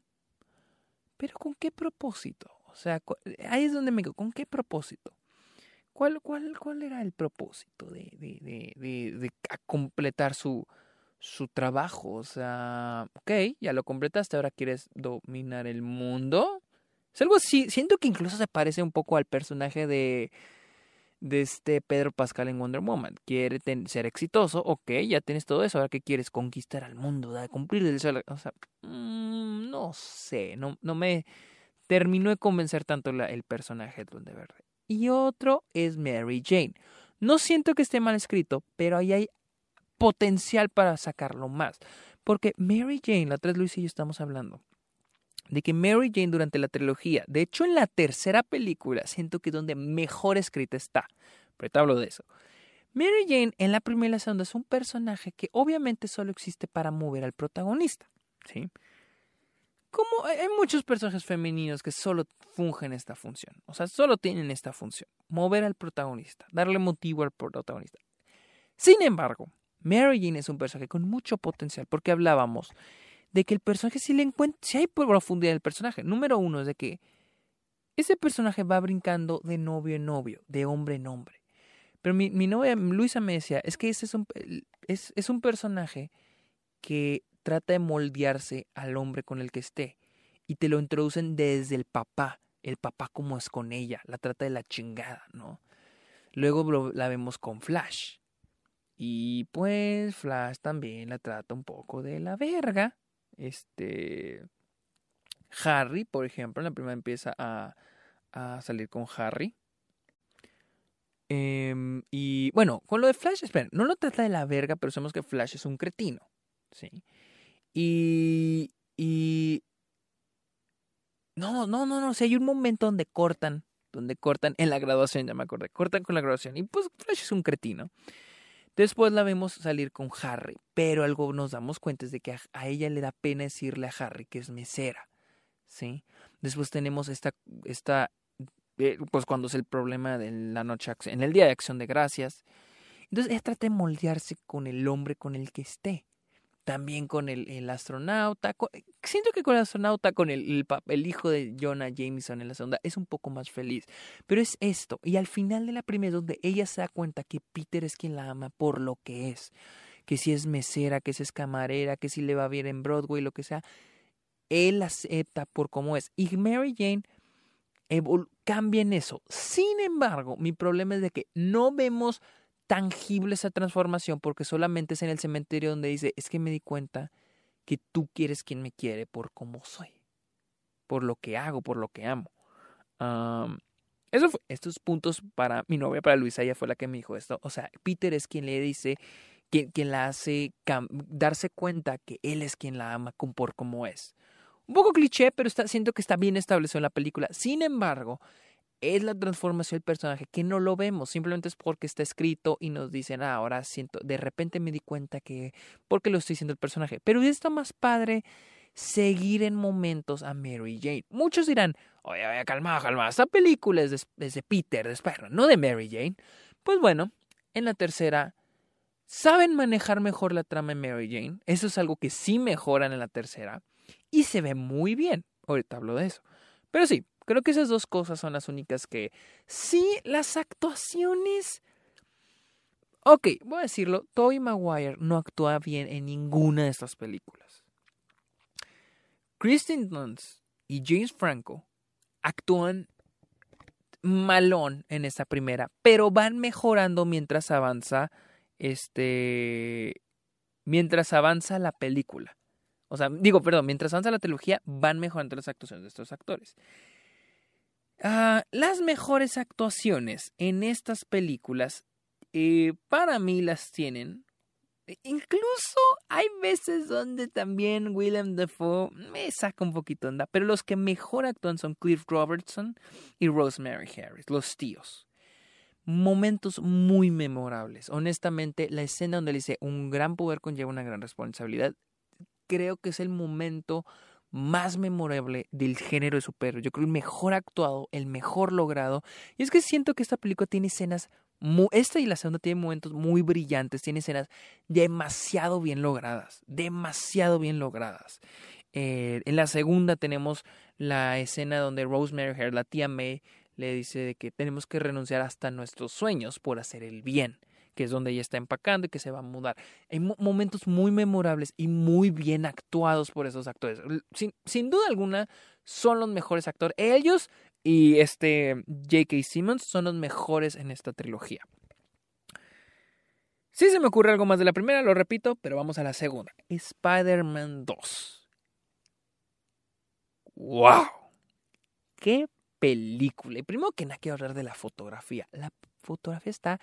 Pero ¿con qué propósito? O sea, ahí es donde me digo, ¿con qué propósito? ¿Cuál, cuál, cuál era el propósito de, de, de, de, completar su, su trabajo? O sea, ok, ya lo completaste, ahora quieres dominar el mundo. Es algo así, siento que incluso se parece un poco al personaje de este Pedro Pascal en Wonder Woman. Quiere ser exitoso, ok, ya tienes todo eso, ahora que quieres conquistar al mundo, da, cumplir el deseo. O sea, mm, no sé, no, no me terminó de convencer tanto el personaje de Duende Verde. Y otro es Mary Jane. No siento que esté mal escrito, pero ahí hay potencial para sacarlo más. Porque Mary Jane, la tres Luis y yo estamos hablando, de que Mary Jane durante la trilogía, de hecho en la tercera película, siento que donde mejor escrita está. Pero te hablo de eso. Mary Jane en la primera y la segunda es un personaje que obviamente solo existe para mover al protagonista. ¿sí? Como hay muchos personajes femeninos que solo fungen esta función. O sea, solo tienen esta función. Mover al protagonista, darle motivo al protagonista. Sin embargo, Mary Jane es un personaje con mucho potencial porque hablábamos de que el personaje sí le encuentra, si hay profundidad en el personaje. Número uno es de que ese personaje va brincando de novio en novio, de hombre en hombre. Pero mi, mi novia Luisa me decía, es que ese es un, es, es un personaje que trata de moldearse al hombre con el que esté. Y te lo introducen desde el papá, el papá como es con ella, la trata de la chingada, ¿no? Luego la vemos con Flash. Y pues Flash también la trata un poco de la verga. Este. Harry, por ejemplo, en la primera empieza a, a salir con Harry. Em, y bueno, con lo de Flash, esperen, no lo trata de la verga, pero sabemos que Flash es un cretino. ¿Sí? Y. Y. No, no, no, no. O hay un momento donde cortan. Donde cortan en la graduación, ya me acordé. Cortan con la graduación. Y pues Flash es un cretino. Después la vemos salir con Harry, pero algo nos damos cuenta es de que a, ella le da pena decirle a Harry que es mesera, ¿sí? Después tenemos esta, esta eh, pues cuando es el problema de la noche, en el día de acción de gracias. Entonces ella trata de moldearse con el hombre con el que esté también con el, el astronauta. Eh, siento que con el astronauta, con el, el, hijo de Jonah Jameson en la segunda, es un poco más feliz. Pero es esto. Y al final de la primera, donde ella se da cuenta que Peter es quien la ama por lo que es. Que si es mesera, que si es camarera, que si le va bien en Broadway, lo que sea. Él acepta por cómo es. Y Mary Jane cambia en eso. Sin embargo, mi problema es de que no vemos tangible esa transformación porque solamente es en el cementerio donde dice, es que me di cuenta que tú quieres quien me quiere por cómo soy, por lo que hago, por lo que amo. fue, estos puntos para mi novia, para Luisa, ella fue la que me dijo esto. O sea, Peter es quien le dice, quien, quien la hace darse cuenta que él es quien la ama por como es. Un poco cliché, pero está, siento que está bien establecido en la película. Sin embargo, es la transformación del personaje que no lo vemos, simplemente es porque está escrito y nos dicen, ah, ahora siento, de repente me di cuenta que, porque lo estoy diciendo el personaje, pero está más padre seguir en momentos a Mary Jane. Muchos dirán, oye, oye, calma, calma, esta película es de, Peter, de Spider, no de Mary Jane. Pues bueno, en la tercera, saben manejar mejor la trama de Mary Jane, eso es algo que sí mejoran en la tercera, y se ve muy bien, ahorita hablo de eso. Pero sí, Creo que esas dos cosas son las únicas que... Sí, las actuaciones... Ok, voy a decirlo, Tobey Maguire no actúa bien en ninguna de estas películas. Kristen Dunst y James Franco actúan malón en esta primera, pero van mejorando mientras avanza este mientras avanza la película. O sea, digo, perdón, mientras avanza la trilogía van mejorando las actuaciones de estos actores. Ah, las mejores actuaciones en estas películas, eh, para mí las tienen. E, incluso hay veces donde también William Dafoe me saca un poquito onda, pero los que mejor actúan son Cliff Robertson y Rosemary Harris, los tíos. Momentos muy memorables. Honestamente, la escena donde le dice un gran poder conlleva una gran responsabilidad, creo que es el momento más memorable del género de superhéroes. Yo creo el mejor actuado, el mejor logrado. Y es que siento que esta película tiene escenas, muy, esta y la segunda tiene momentos muy brillantes, tiene escenas demasiado bien logradas, demasiado bien logradas. Eh, en la segunda tenemos la escena donde Rosemary Hare, la tía May, le dice que tenemos que renunciar hasta nuestros sueños por hacer el bien que es donde ella está empacando y que se va a mudar. Hay momentos muy memorables y muy bien actuados por esos actores. Sin, sin duda alguna, son los mejores actores. Ellos y este J.K. Simmons son los mejores en esta trilogía. Si se me ocurre algo más de la primera, lo repito, pero vamos a la segunda. Spider-Man 2. ¡Wow! ¡Qué película! Y primero que nada quiero hablar de la fotografía. La fotografía está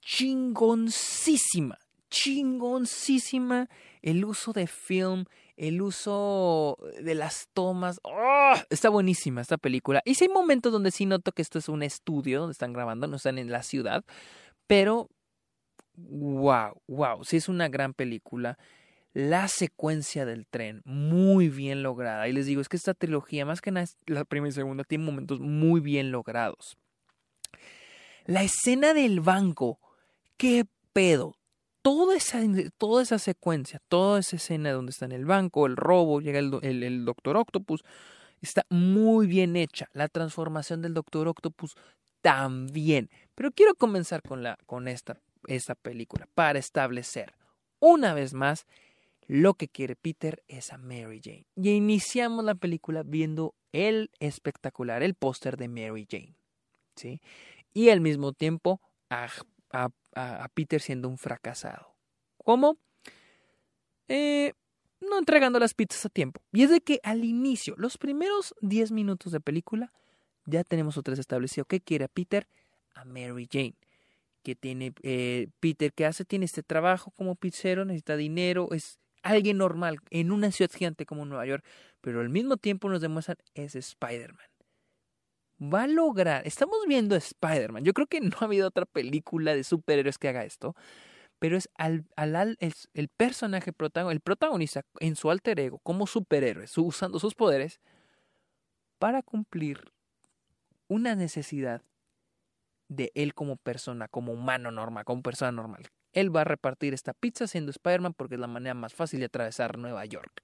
chingoncísima, chingoncísima el uso de film, el uso de las tomas. ¡Oh! Está buenísima esta película. Y sí hay momentos donde sí noto que esto es un estudio donde están grabando, no están en la ciudad, pero wow, wow, sí es una gran película. La secuencia del tren, muy bien lograda. Y les digo, es que esta trilogía, más que nada, la primera y segunda, tiene momentos muy bien logrados. La escena del banco, ¿Qué pedo? Toda esa, toda esa secuencia, toda esa escena donde está en el banco, el robo, llega el, el, Doctor Octopus, está muy bien hecha. La transformación del Doctor Octopus también. Pero quiero comenzar con, la, con esta, esta película para establecer una vez más lo que quiere Peter es a Mary Jane. Y iniciamos la película viendo el espectacular, el póster de Mary Jane. ¿sí? Y al mismo tiempo a, a a, Peter siendo un fracasado. ¿Cómo? Eh, no entregando las pizzas a tiempo. Y es de que al inicio, los primeros 10 minutos de película, ya tenemos otra vez establecido qué quiere Peter a Mary Jane. Que tiene eh, Peter que hace, tiene este trabajo como pizzero, necesita dinero, es alguien normal en una ciudad gigante como Nueva York, pero al mismo tiempo nos demuestran es Spider-Man va a lograr. Estamos viendo Spider-Man. Yo creo que no ha habido otra película de superhéroes que haga esto. Pero es al, al, el, personaje protagonista, el protagonista en su alter ego, como superhéroe, usando sus poderes para cumplir una necesidad de él como persona, como humano normal, como persona normal. Él va a repartir esta pizza siendo Spider-Man porque es la manera más fácil de atravesar Nueva York.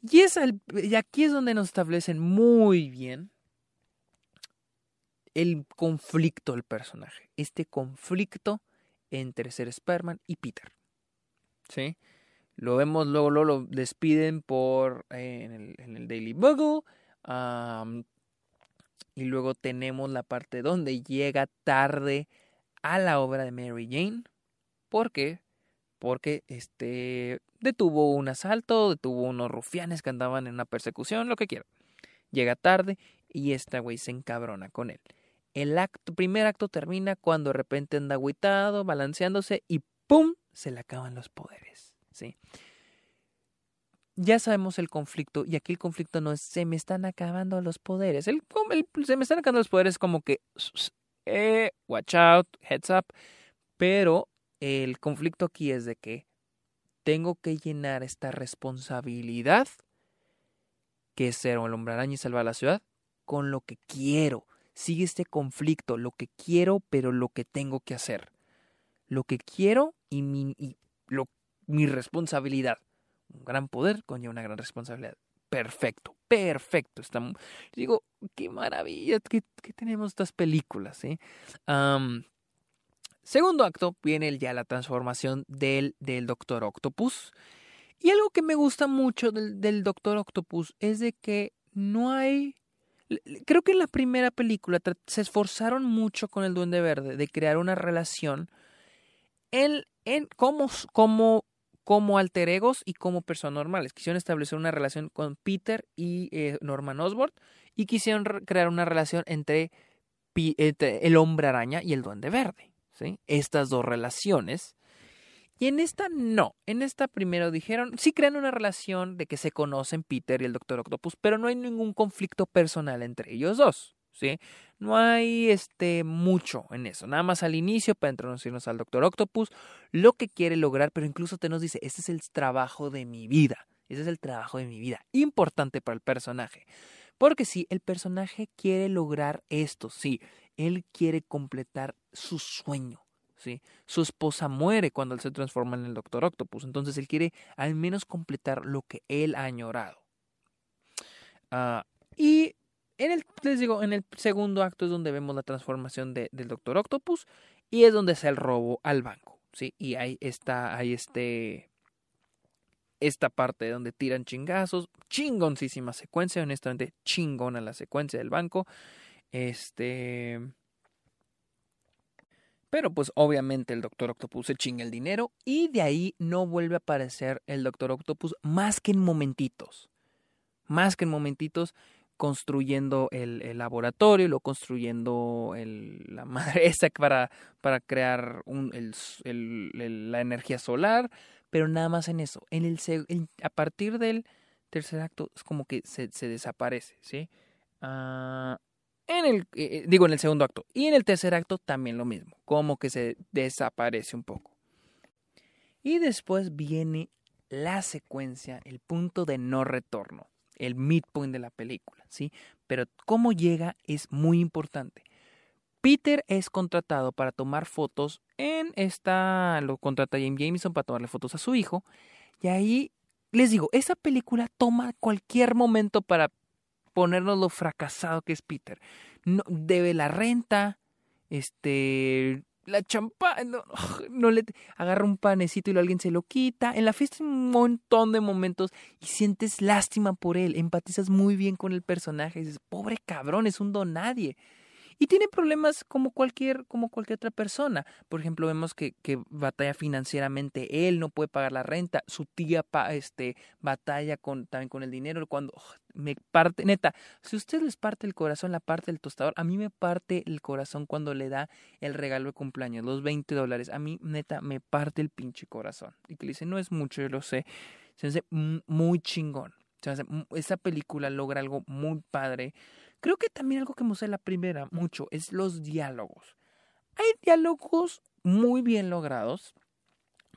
Y, es y aquí es donde nos establecen muy bien el conflicto del personaje, este conflicto entre ser Spider-Man y Peter. ¿Sí? Lo vemos, luego, lo despiden por, eh, en, el, Daily Bugle. y luego tenemos la parte donde llega tarde a la obra de Mary Jane. ¿Por qué? Porque este, detuvo un asalto, detuvo unos rufianes que andaban en una persecución, lo que quiera llega tarde y esta güey se encabrona con él. El acto, primer acto termina cuando de repente anda agüitado, balanceándose y ¡pum! se le acaban los poderes. ¿sí? Ya sabemos el conflicto, y aquí el conflicto no es se me están acabando los poderes. El, se me están acabando los poderes como que eh, watch out, heads up. Pero el conflicto aquí es de que tengo que llenar esta responsabilidad que es ser el hombre araña y salvar la ciudad con lo que quiero. Sigue este conflicto, lo que quiero, pero lo que tengo que hacer. Lo que quiero y mi, mi responsabilidad. Un gran poder conlleva una gran responsabilidad. Perfecto, perfecto. Está, digo, qué maravilla que, tenemos estas películas. ¿eh? segundo acto viene ya la transformación del, del Doctor Octopus. Y algo que me gusta mucho del, del Doctor Octopus es de que no hay Creo que en la primera película se esforzaron mucho con el Duende Verde de crear una relación en, como, como, como alter egos y como personas normales. Quisieron establecer una relación con Peter y eh, Norman Osborn y quisieron crear una relación entre, entre, el hombre araña y el Duende Verde. ¿sí? Estas dos relaciones y en esta no, en esta primero dijeron, sí crean una relación de que se conocen Peter y el Doctor Octopus, pero no hay ningún conflicto personal entre ellos dos, ¿sí? No hay este mucho en eso, nada más al inicio para introducirnos al Doctor Octopus, lo que quiere lograr, pero incluso te nos dice, este es el trabajo de mi vida, ese es el trabajo de mi vida, importante para el personaje. Porque sí, el personaje quiere lograr esto, sí, él quiere completar su sueño su esposa muere cuando él se transforma en el Doctor Octopus, entonces él quiere al menos completar lo que él ha añorado. Ah, y en el, les digo, en el segundo acto es donde vemos la transformación del Doctor Octopus y es donde está el robo al banco, ¿sí? Y ahí está, ahí este, esta parte donde tiran chingazos, chingoncísima secuencia, honestamente chingona la secuencia del banco, este, pero pues obviamente el Doctor Octopus se chinga el dinero y de ahí no vuelve a aparecer el Doctor Octopus más que en momentitos. Más que en momentitos construyendo el, laboratorio, lo construyendo la madre esa para, para crear un, la energía solar, pero nada más en eso. En el, a partir del tercer acto es como que se, se desaparece, ¿sí? Ah, en el, eh, digo, en el segundo acto. Y en el tercer acto también lo mismo, como que se desaparece un poco. Y después viene la secuencia, el punto de no retorno, el midpoint de la película, ¿sí? Pero cómo llega es muy importante. Peter es contratado para tomar fotos en esta, lo contrata James Jameson para tomarle fotos a su hijo. Y ahí les digo, esa película toma cualquier momento para ponernos lo fracasado que es Peter. No, debe la renta, este, la champán, no, le agarra un panecito y alguien se lo quita. En la fiesta hay un montón de momentos y sientes lástima por él, empatizas muy bien con el personaje y dices, pobre cabrón, es un don nadie y tiene problemas como cualquier, como cualquier otra persona. Por ejemplo, vemos que, que batalla financieramente, él no puede pagar la renta, su tía este, batalla con, también con el dinero. Cuando me parte, neta, si usted les parte el corazón, la parte del tostador, a mí me parte el corazón cuando le da el regalo de cumpleaños, los 20 dólares. A mí, neta, me parte el pinche corazón. Y que le dice, no es mucho, yo lo sé. Se hace muy chingón. esa película logra algo muy padre Creo que también algo que gusta la primera mucho es los diálogos. Hay diálogos muy bien logrados,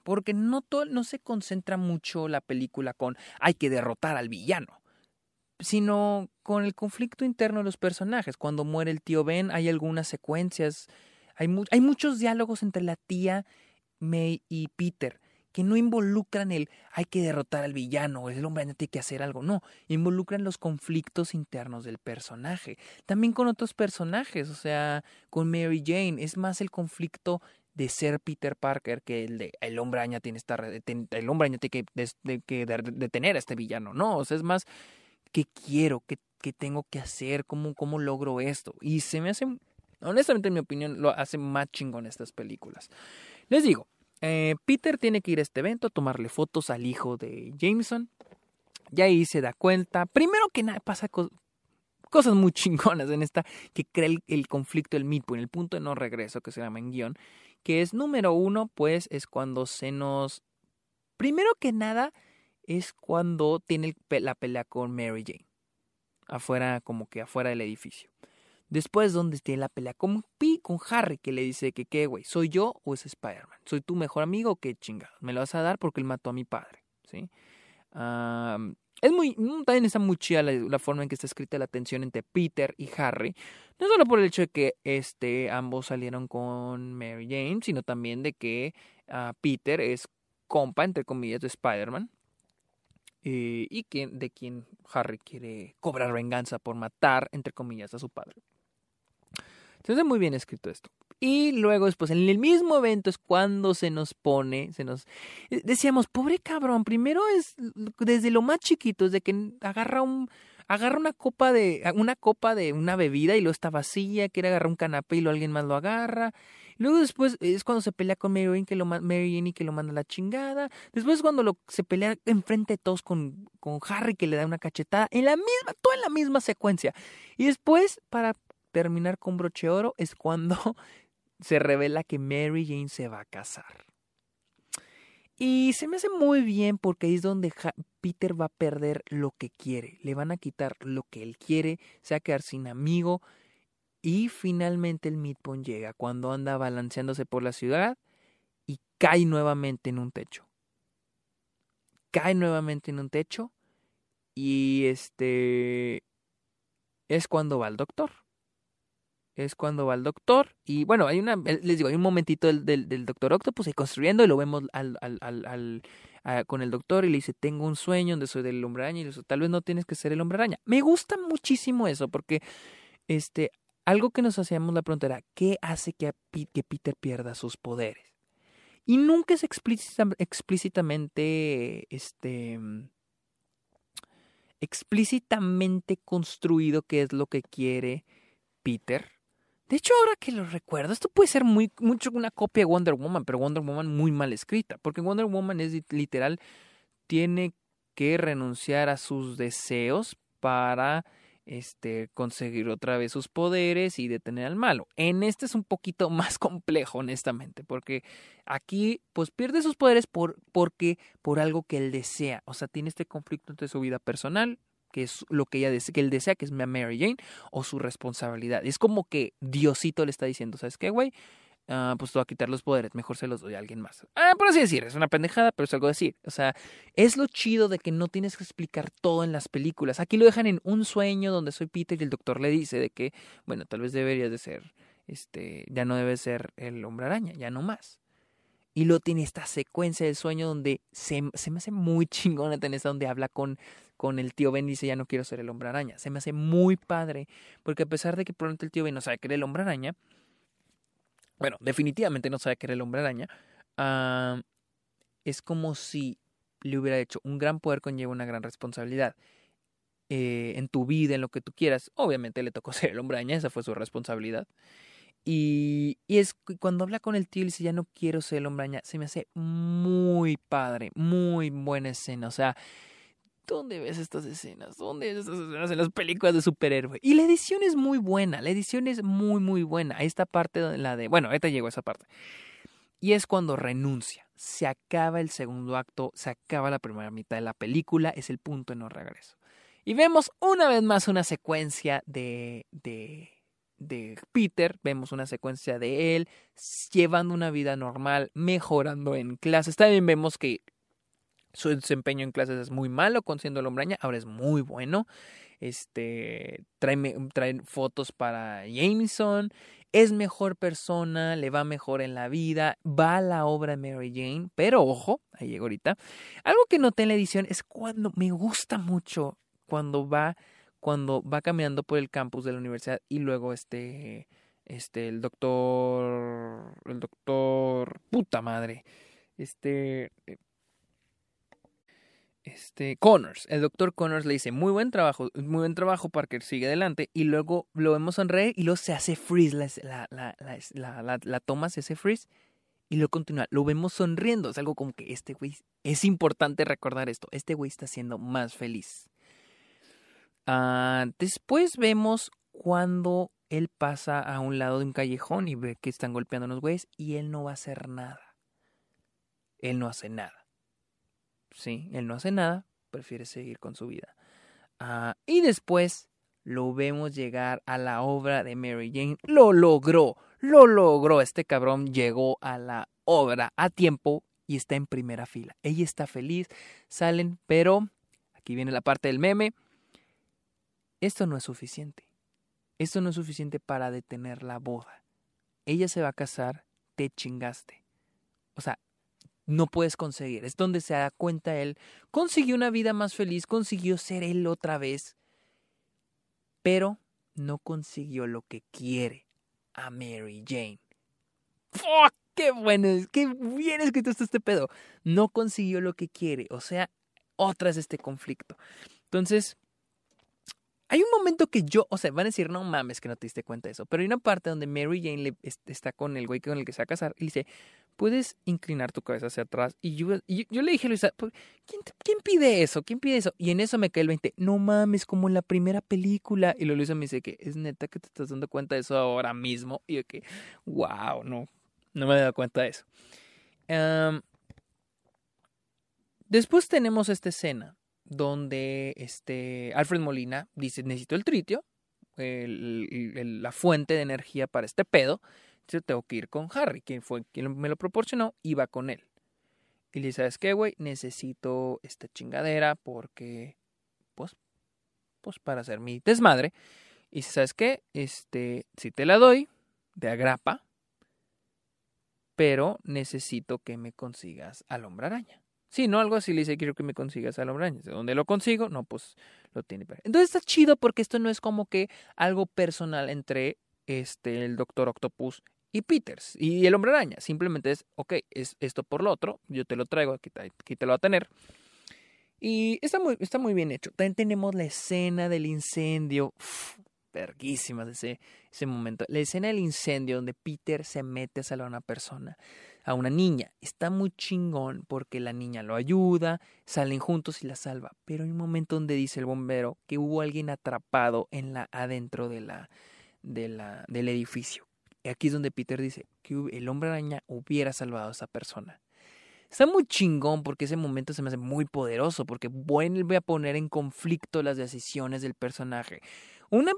porque no, no se concentra mucho la película con hay que derrotar al villano, sino con el conflicto interno de los personajes. Cuando muere el tío Ben hay algunas secuencias, hay, hay muchos diálogos entre la tía May y Peter que no involucran el hay que derrotar al villano, el hombre tiene que hacer algo, no, involucran los conflictos internos del personaje, también con otros personajes, o sea, con Mary Jane, es más el conflicto de ser Peter Parker que el de el hombre araña tiene el hombre araña tiene que, que detener a este villano, no, o sea, es más qué quiero, qué, qué tengo que hacer, cómo, cómo logro esto, y se me hace honestamente en mi opinión lo hace más chingón estas películas. Les digo, eh, Peter tiene que ir a este evento a tomarle fotos al hijo de Jameson. Y ahí se da cuenta. Primero que nada, pasa cosas muy chingonas en esta que crea el, conflicto, el midpoint, el punto de no regreso que se llama en guion, que es número uno, pues es cuando se nos... Primero que nada, es cuando tiene la pelea con Mary Jane. Afuera, como que afuera del edificio. Después, donde tiene la pelea con Pi, con Harry, que le dice que qué, güey, ¿soy yo o es Spider-Man? ¿Soy tu mejor amigo o qué chingados? ¿Me lo vas a dar porque él mató a mi padre? ¿Sí? es muy, mm, también está muy chida la, forma en que está escrita la tensión entre Peter y Harry. No solo por el hecho de que este, ambos salieron con Mary Jane, sino también de que ah, Peter es compa, entre comillas, de Spider-Man. Eh, y de quien Harry quiere cobrar venganza por matar, entre comillas, a su padre. Entonces, muy bien escrito esto. Y luego después, en el mismo evento es cuando se nos pone, se nos... Eh, decíamos, pobre cabrón, primero es desde lo más chiquito, es de que agarra un... Agarra una copa de una copa de una bebida y lo está vacía, quiere agarrar un canapé y lo alguien más lo agarra. Luego después es cuando se pelea con Mary Jane, que lo, Mary Jane que lo manda a la chingada. Después cuando lo, se pelea enfrente de todos con, con Harry que le da una cachetada. En la misma, toda en la misma secuencia. Y después, para terminar con broche oro, es cuando se revela que Mary Jane se va a casar. Y se me hace muy bien porque ahí es donde Peter va a perder lo que quiere. Le van a quitar lo que él quiere, se va a quedar sin amigo. Y finalmente el Midpoint llega cuando anda balanceándose por la ciudad y cae nuevamente en un techo. Cae nuevamente en un techo y este es cuando va al doctor es cuando va el doctor y bueno, hay una, les digo, hay un momentito del, del, doctor Octopus ahí construyendo y lo vemos al, al, al, con el doctor y le dice, tengo un sueño donde soy del hombre araña y le dice, tal vez no tienes que ser el hombre araña. Me gusta muchísimo eso porque este, algo que nos hacíamos la pregunta era, ¿qué hace que, que Peter pierda sus poderes? Y nunca es explícitamente, este, explícitamente construido qué es lo que quiere Peter de hecho, ahora que lo recuerdo, esto puede ser muy mucho una copia de Wonder Woman, pero Wonder Woman muy mal escrita, porque Wonder Woman es literal tiene que renunciar a sus deseos para este conseguir otra vez sus poderes y detener al malo. En este es un poquito más complejo, honestamente, porque aquí pues pierde sus poderes por porque por algo que él desea, o sea, tiene este conflicto entre su vida personal que es lo que ella desea, que él desea, que es Mary Jane, o su responsabilidad. Es como que Diosito le está diciendo, ¿sabes qué, güey? Ah, pues te voy a quitar los poderes, mejor se los doy a alguien más. Ah, por así decir, es una pendejada, pero es algo decir. O sea, es lo chido de que no tienes que explicar todo en las películas. Aquí lo dejan en un sueño donde soy Peter y el doctor le dice de que, bueno, tal vez deberías de ser, este, ya no debe ser el hombre araña, ya no más. Y luego tiene esta secuencia del sueño donde se, se me hace muy chingona tener esta donde habla con con el tío Ben dice ya no quiero ser el hombre araña. Se me hace muy padre, porque a pesar de que pronto el tío Ben no sabe que era el hombre araña, bueno, definitivamente no sabe que era el hombre araña, ah, es como si le hubiera hecho un gran poder conlleva una gran responsabilidad. Eh, en tu vida, en lo que tú quieras, obviamente le tocó ser el hombre araña, esa fue su responsabilidad. Y, y, es cuando habla con el tío y dice, ya no quiero ser el hombre araña, se me hace muy padre, muy buena escena. O sea, ¿Dónde ves estas escenas? ¿Dónde ves estas escenas en las películas de superhéroe? Y la edición es muy buena, la edición es muy, muy buena. Esta parte, la de, bueno, ahorita llegó a esa parte. Y es cuando renuncia. Se acaba el segundo acto, se acaba la primera mitad de la película, es el punto de no regreso. Y vemos una vez más una secuencia de, de, de Peter, vemos una secuencia de él llevando una vida normal, mejorando en clases. También vemos que su desempeño en clases es muy malo con siendo el hombraña, ahora es muy bueno. Este trae, trae fotos para Jameson, es mejor persona, le va mejor en la vida, va a la obra de Mary Jane, pero ojo, ahí llega ahorita. Algo que noté en la edición es cuando me gusta mucho cuando va cuando va caminando por el campus de la universidad y luego este este el doctor el doctor puta madre este este, Connors. El doctor Connors le dice, muy buen trabajo, muy buen trabajo, Parker, sigue adelante. Y luego lo vemos sonreír y luego se hace freeze, la, la, la, toma se hace freeze y luego continúa. Lo vemos sonriendo. Es algo como que este güey, es importante recordar esto, este güey está siendo más feliz. Ah, después vemos cuando él pasa a un lado de un callejón y ve que están golpeando unos güeyes y él no va a hacer nada. Él no hace nada. Sí, él no hace nada, prefiere seguir con su vida. Ah, y después lo vemos llegar a la obra de Mary Jane. Lo logró, lo logró. Este cabrón llegó a la obra a tiempo y está en primera fila. Ella está feliz, salen, pero aquí viene la parte del meme. Esto no es suficiente. Esto no es suficiente para detener la boda. Ella se va a casar, te chingaste. O sea, no puedes conseguir. Es donde se da cuenta él. Consiguió una vida más feliz, consiguió ser él otra vez. Pero no consiguió lo que quiere a Mary Jane. ¡Fuck! ¡Qué bueno! ¡Qué bien escrito está este pedo! No consiguió lo que quiere. O sea, otra es este conflicto. Entonces, hay un momento que yo, o sea, van a decir, no mames que no te diste cuenta de eso, pero hay una parte donde Mary Jane le, está con el güey con el que se va a casar y dice, puedes inclinar tu cabeza hacia atrás. Y yo, le dije a Luisa, ¿quién, ¿quién, pide eso? ¿Quién pide eso? Y en eso me cae el 20, no mames, como en la primera película. Y Luisa me dice que es neta que te estás dando cuenta de eso ahora mismo. Y yo que, wow, no, no me he dado cuenta de eso. después tenemos esta escena donde este Alfred Molina dice, necesito el tritio, la fuente de energía para este pedo, entonces tengo que ir con Harry, quien fue quien me lo proporcionó, iba con él. Y le dice, ¿sabes qué, güey? Necesito esta chingadera porque, pues, pues para hacer mi desmadre. Y dice, ¿sabes qué? Este, si te la doy, de agrapa, pero necesito que me consigas al hombre araña. Sí, no, algo así le dice, quiero que me consigas al hombre ¿De dónde lo consigo? No, pues lo tiene. Entonces está chido porque esto no es como que algo personal entre este, el Doctor Octopus y Peters y el hombre araña. Simplemente es, ok, es esto por lo otro, yo te lo traigo, aquí, aquí te lo va a tener. Y está muy, está muy bien hecho. También tenemos la escena del incendio. verguísimas ese, ese momento. La escena del incendio donde Peter se mete a salvar a una persona a una niña. Está muy chingón porque la niña lo ayuda, salen juntos y la salva. Pero hay un momento donde dice el bombero que hubo alguien atrapado en la adentro de la, de la, del edificio. Y aquí es donde Peter dice que el hombre araña hubiera salvado a esa persona. Está muy chingón porque ese momento se me hace muy poderoso porque vuelve a poner en conflicto las decisiones del personaje.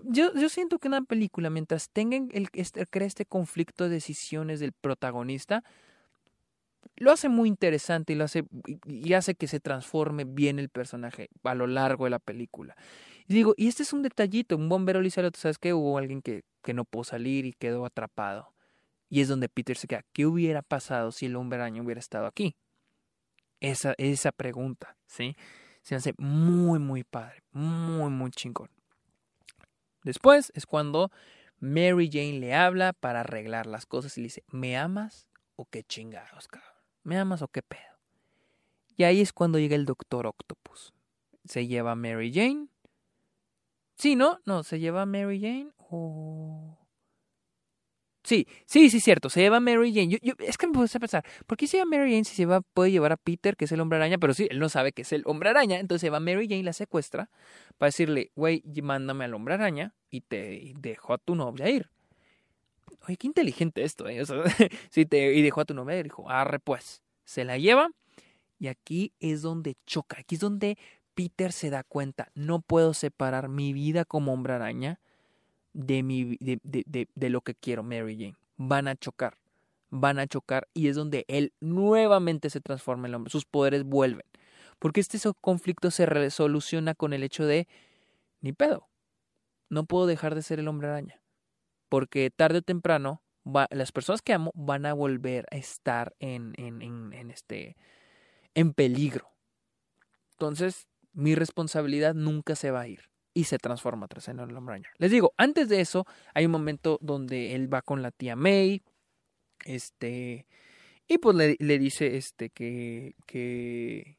Yo, siento que una película, mientras tenga el, este, este conflicto de decisiones del protagonista, lo hace muy interesante y lo hace y hace que se transforme bien el personaje a lo largo de la película. Y digo, y este es un detallito, un bombero le dice, ¿sabes qué? Hubo alguien que, que no pudo salir y quedó atrapado. Y es donde Peter se queda, ¿qué hubiera pasado si el hombre araña hubiera estado aquí? Esa, esa pregunta, ¿sí? Se hace muy, muy padre, muy, muy chingón. Después es cuando Mary Jane le habla para arreglar las cosas y le dice, ¿me amas o qué chingados, cabrón? ¿Me amas o qué pedo? Y ahí es cuando llega el Doctor Octopus. Se lleva a Mary Jane. Sí, ¿no? No, se lleva a Mary Jane o... Sí, sí, sí, cierto. Se lleva a Mary Jane. Yo, es que me puse a pensar, ¿por qué se lleva a Mary Jane si se va, puede llevar a Peter, que es el hombre araña? Pero sí, él no sabe que es el hombre araña. Entonces se va a Mary Jane, la secuestra, para decirle, güey, mándame al hombre araña y te dejo a tu novia ir. Oye, qué inteligente esto, ¿eh? sí, te, y dejó a tu novia y dijo, arre pues, se la lleva. Y aquí es donde choca, aquí es donde Peter se da cuenta, no puedo separar mi vida como hombre araña de, mi, de, de, lo que quiero, Mary Jane. Van a chocar, van a chocar y es donde él nuevamente se transforma en hombre, sus poderes vuelven. Porque este conflicto se resoluciona con el hecho de, ni pedo, no puedo dejar de ser el hombre araña porque tarde o temprano las personas que amo van a volver a estar en, en, en, este, en peligro. Entonces, mi responsabilidad nunca se va a ir y se transforma tras en el hombre Les digo, antes de eso, hay un momento donde él va con la tía May, este, y pues le, le dice, este, que, que,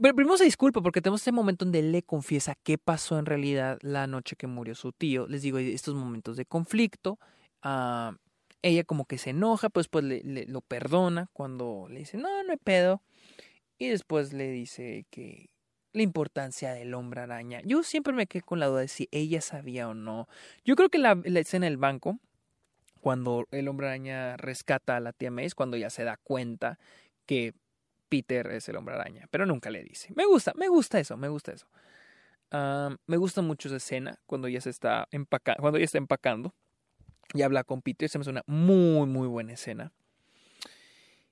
pero primero se disculpa porque tenemos este momento donde él le confiesa qué pasó en realidad la noche que murió su tío. Les digo, estos momentos de conflicto. Ah, ella como que se enoja, pues pues le, lo perdona cuando le dice, no, no hay pedo. Y después le dice que la importancia del hombre araña. Yo siempre me quedé con la duda de si ella sabía o no. Yo creo que la, la escena del banco, cuando el hombre araña rescata a la tía Mace, cuando ya se da cuenta que Peter es el hombre araña, pero nunca le dice. Me gusta, me gusta eso, me gusta eso. me gusta mucho esa escena cuando ya se está empacando, cuando ya está empacando y habla con Peter. Se me hace una muy, muy buena escena.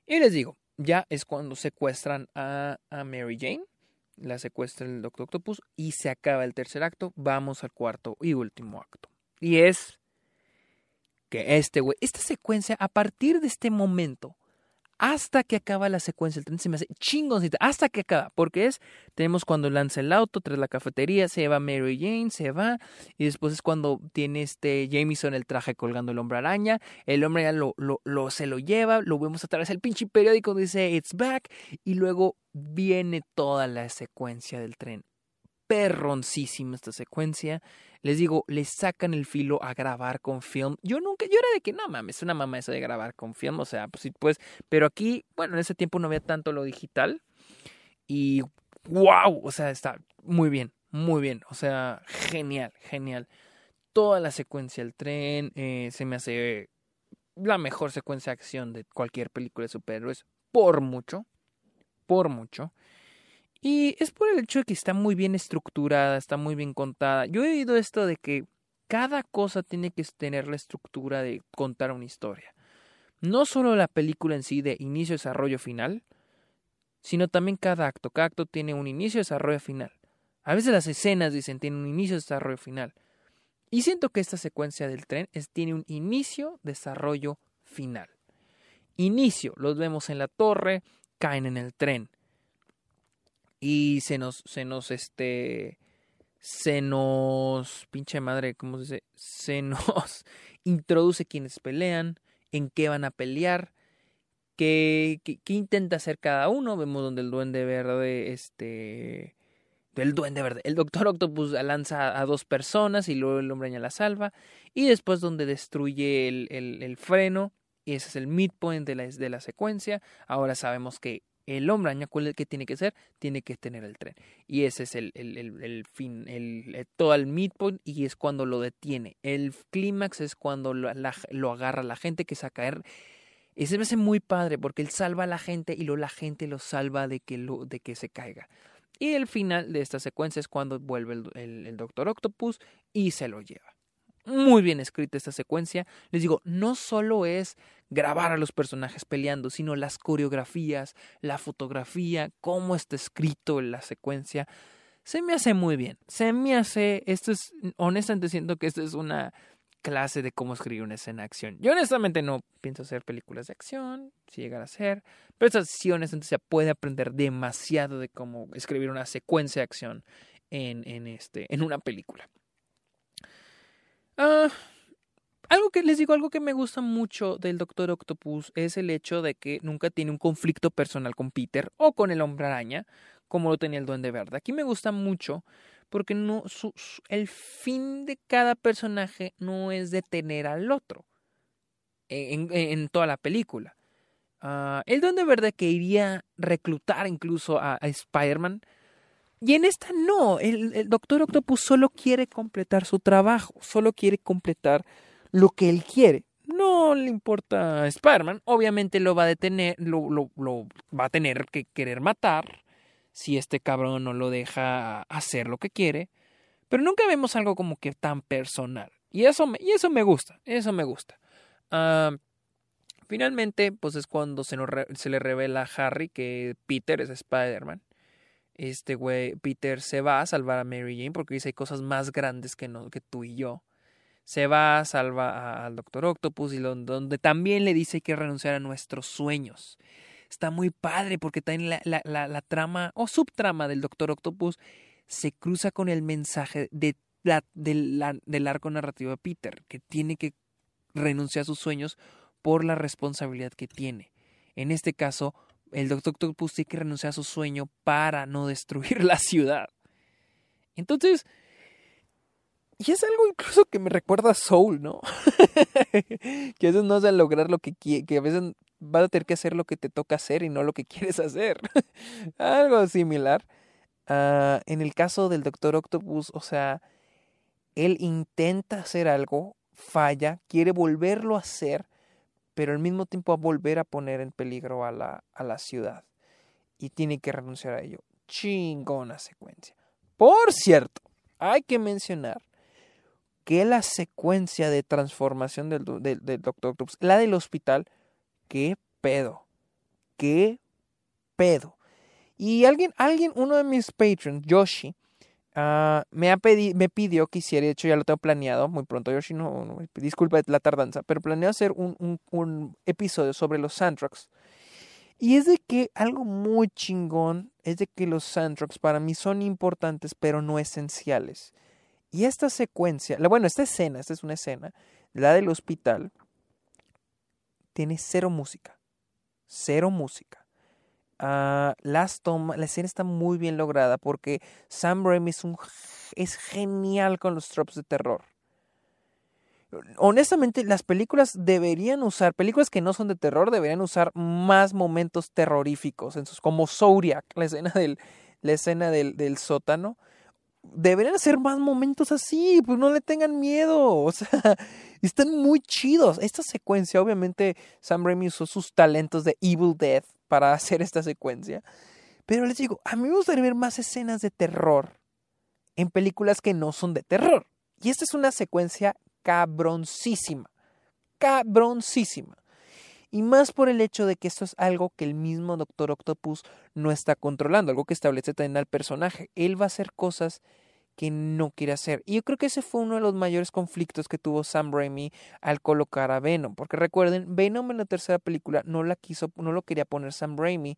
Y les digo, ya es cuando secuestran a, Mary Jane. La secuestra el Doctor Octopus y se acaba el tercer acto. Vamos al cuarto y último acto. Y es que este güey, esta secuencia, a partir de este momento, hasta que acaba la secuencia. El tren se me hace chingoncita. Hasta que acaba. Porque es, tenemos cuando lanza el auto tras la cafetería, se va Mary Jane, se va. Y después es cuando tiene este Jameson el traje colgando el hombre araña. El hombre araña lo, lo, lo, se lo lleva. Lo vemos a través del pinche periódico. Dice It's back. Y luego viene toda la secuencia del tren. Perroncísima esta secuencia les digo, le sacan el filo a grabar con film. Yo nunca, yo era de que no mames, es una mamá eso de grabar con film, o sea, pues sí, pues, pero aquí, bueno, en ese tiempo no había tanto lo digital y wow, o sea, está muy bien, muy bien, o sea, genial, genial. Toda la secuencia del tren eh, se me hace la mejor secuencia de acción de cualquier película de superhéroes, por mucho, por mucho. Y es por el hecho de que está muy bien estructurada, está muy bien contada. Yo he oído esto de que cada cosa tiene que tener la estructura de contar una historia. No solo la película en sí de inicio, desarrollo, final, sino también cada acto. Cada acto tiene un inicio, desarrollo, final. A veces las escenas dicen tienen un inicio, desarrollo, final. Y siento que esta secuencia del tren tiene un inicio, desarrollo, final. Inicio, los vemos en la torre, caen en el tren y se nos, se nos, este, se nos, pinche madre, ¿cómo se dice? Se nos introduce quienes pelean, en qué van a pelear, qué, qué, intenta hacer cada uno. Vemos donde el duende verde, este, el duende verde, el doctor Octopus lanza a dos personas y luego el hombre la salva. Y después donde destruye el, el, el freno, y ese es el midpoint de la, de la secuencia. Ahora sabemos que el hombre araña, ¿cuál que tiene que ser? Tiene que tener el tren. Y ese es el, fin, el, todo el midpoint y es cuando lo detiene. El clímax es cuando lo, agarra la gente que se a caer. Ese me hace muy padre porque él salva a la gente y luego la gente lo salva de que, de que se caiga. Y el final de esta secuencia es cuando vuelve el, el Doctor Octopus y se lo lleva muy bien escrita esta secuencia. Les digo, no solo es grabar a los personajes peleando, sino las coreografías, la fotografía, cómo está escrito la secuencia. Se me hace muy bien. Se me hace, esto es, honestamente siento que esto es una clase de cómo escribir una escena de acción. Yo honestamente no pienso hacer películas de acción, si llegar a ser, pero esta sí honestamente se puede aprender demasiado de cómo escribir una secuencia de acción en, en, este, en una película. Ah, algo que les digo, algo que me gusta mucho del Doctor Octopus es el hecho de que nunca tiene un conflicto personal con Peter o con el Hombre Araña, como lo tenía el Duende Verde. Aquí me gusta mucho porque no, el fin de cada personaje no es detener al otro en, toda la película. Ah, el Duende Verde que iría reclutar incluso a Spider-Man y en esta no, el, Doctor Octopus solo quiere completar su trabajo, solo quiere completar lo que él quiere. No le importa a Spider-Man, obviamente lo va a detener, lo, lo, va a tener que querer matar si este cabrón no lo deja hacer lo que quiere. Pero nunca vemos algo como que tan personal. Y eso me, y eso me gusta, eso me gusta. Ah, finalmente, pues es cuando se, nos se le revela a Harry que Peter es Spider-Man este güey, Peter se va a salvar a Mary Jane porque dice hay cosas más grandes que, no, que tú y yo. Se va, salva al Doctor Octopus y donde también le dice que renunciar a nuestros sueños. Está muy padre porque también la, la, la, trama o subtrama del Doctor Octopus se cruza con el mensaje de la, del arco narrativo de Peter, que tiene que renunciar a sus sueños por la responsabilidad que tiene. En este caso, el Doctor Octopus tiene que renunciar a su sueño para no destruir la ciudad. Entonces, y es algo incluso que me recuerda a Soul, ¿no? que a veces no vas a lograr lo que quieres, que a veces vas a tener que hacer lo que te toca hacer y no lo que quieres hacer. algo similar. Ah, en el caso del Doctor Octopus, o sea, él intenta hacer algo, falla, quiere volverlo a hacer, pero al mismo tiempo a volver a poner en peligro a la, a la ciudad. Y tiene que renunciar a ello. Chingona secuencia. Por cierto, hay que mencionar que la secuencia de transformación del, del, Doctor Octopus, la del hospital, qué pedo. Qué pedo. Y alguien, alguien, uno de mis patrons, Yoshi, ah, me, ha me pidió que hiciera, de hecho ya lo tengo planeado, muy pronto, Yoshi, no, disculpa la tardanza, pero planeo hacer un, un, un episodio sobre los soundtracks. Y es de que algo muy chingón es de que los soundtracks para mí son importantes, pero no esenciales. Y esta secuencia, bueno, esta escena, esta es una escena, la del hospital, tiene cero música. Cero música. Ah, las tomas, la escena está muy bien lograda porque Sam Raimi es, un, es genial con los tropes de terror. Honestamente, las películas deberían usar, películas que no son de terror, deberían usar más momentos terroríficos, como Zodiac, la escena del, la escena del, del sótano deberían hacer más momentos así, pues no le tengan miedo, o sea, están muy chidos. Esta secuencia, obviamente, Sam Raimi usó sus talentos de Evil Death para hacer esta secuencia, pero les digo, a mí me gustaría ver más escenas de terror en películas que no son de terror. Y esta es una secuencia cabroncísima, cabroncísima. Y más por el hecho de que esto es algo que el mismo Doctor Octopus no está controlando, algo que establece también al personaje. Él va a hacer cosas que no quiere hacer. Y yo creo que ese fue uno de los mayores conflictos que tuvo Sam Raimi al colocar a Venom. Porque recuerden, Venom en la tercera película no la quiso, no lo quería poner Sam Raimi.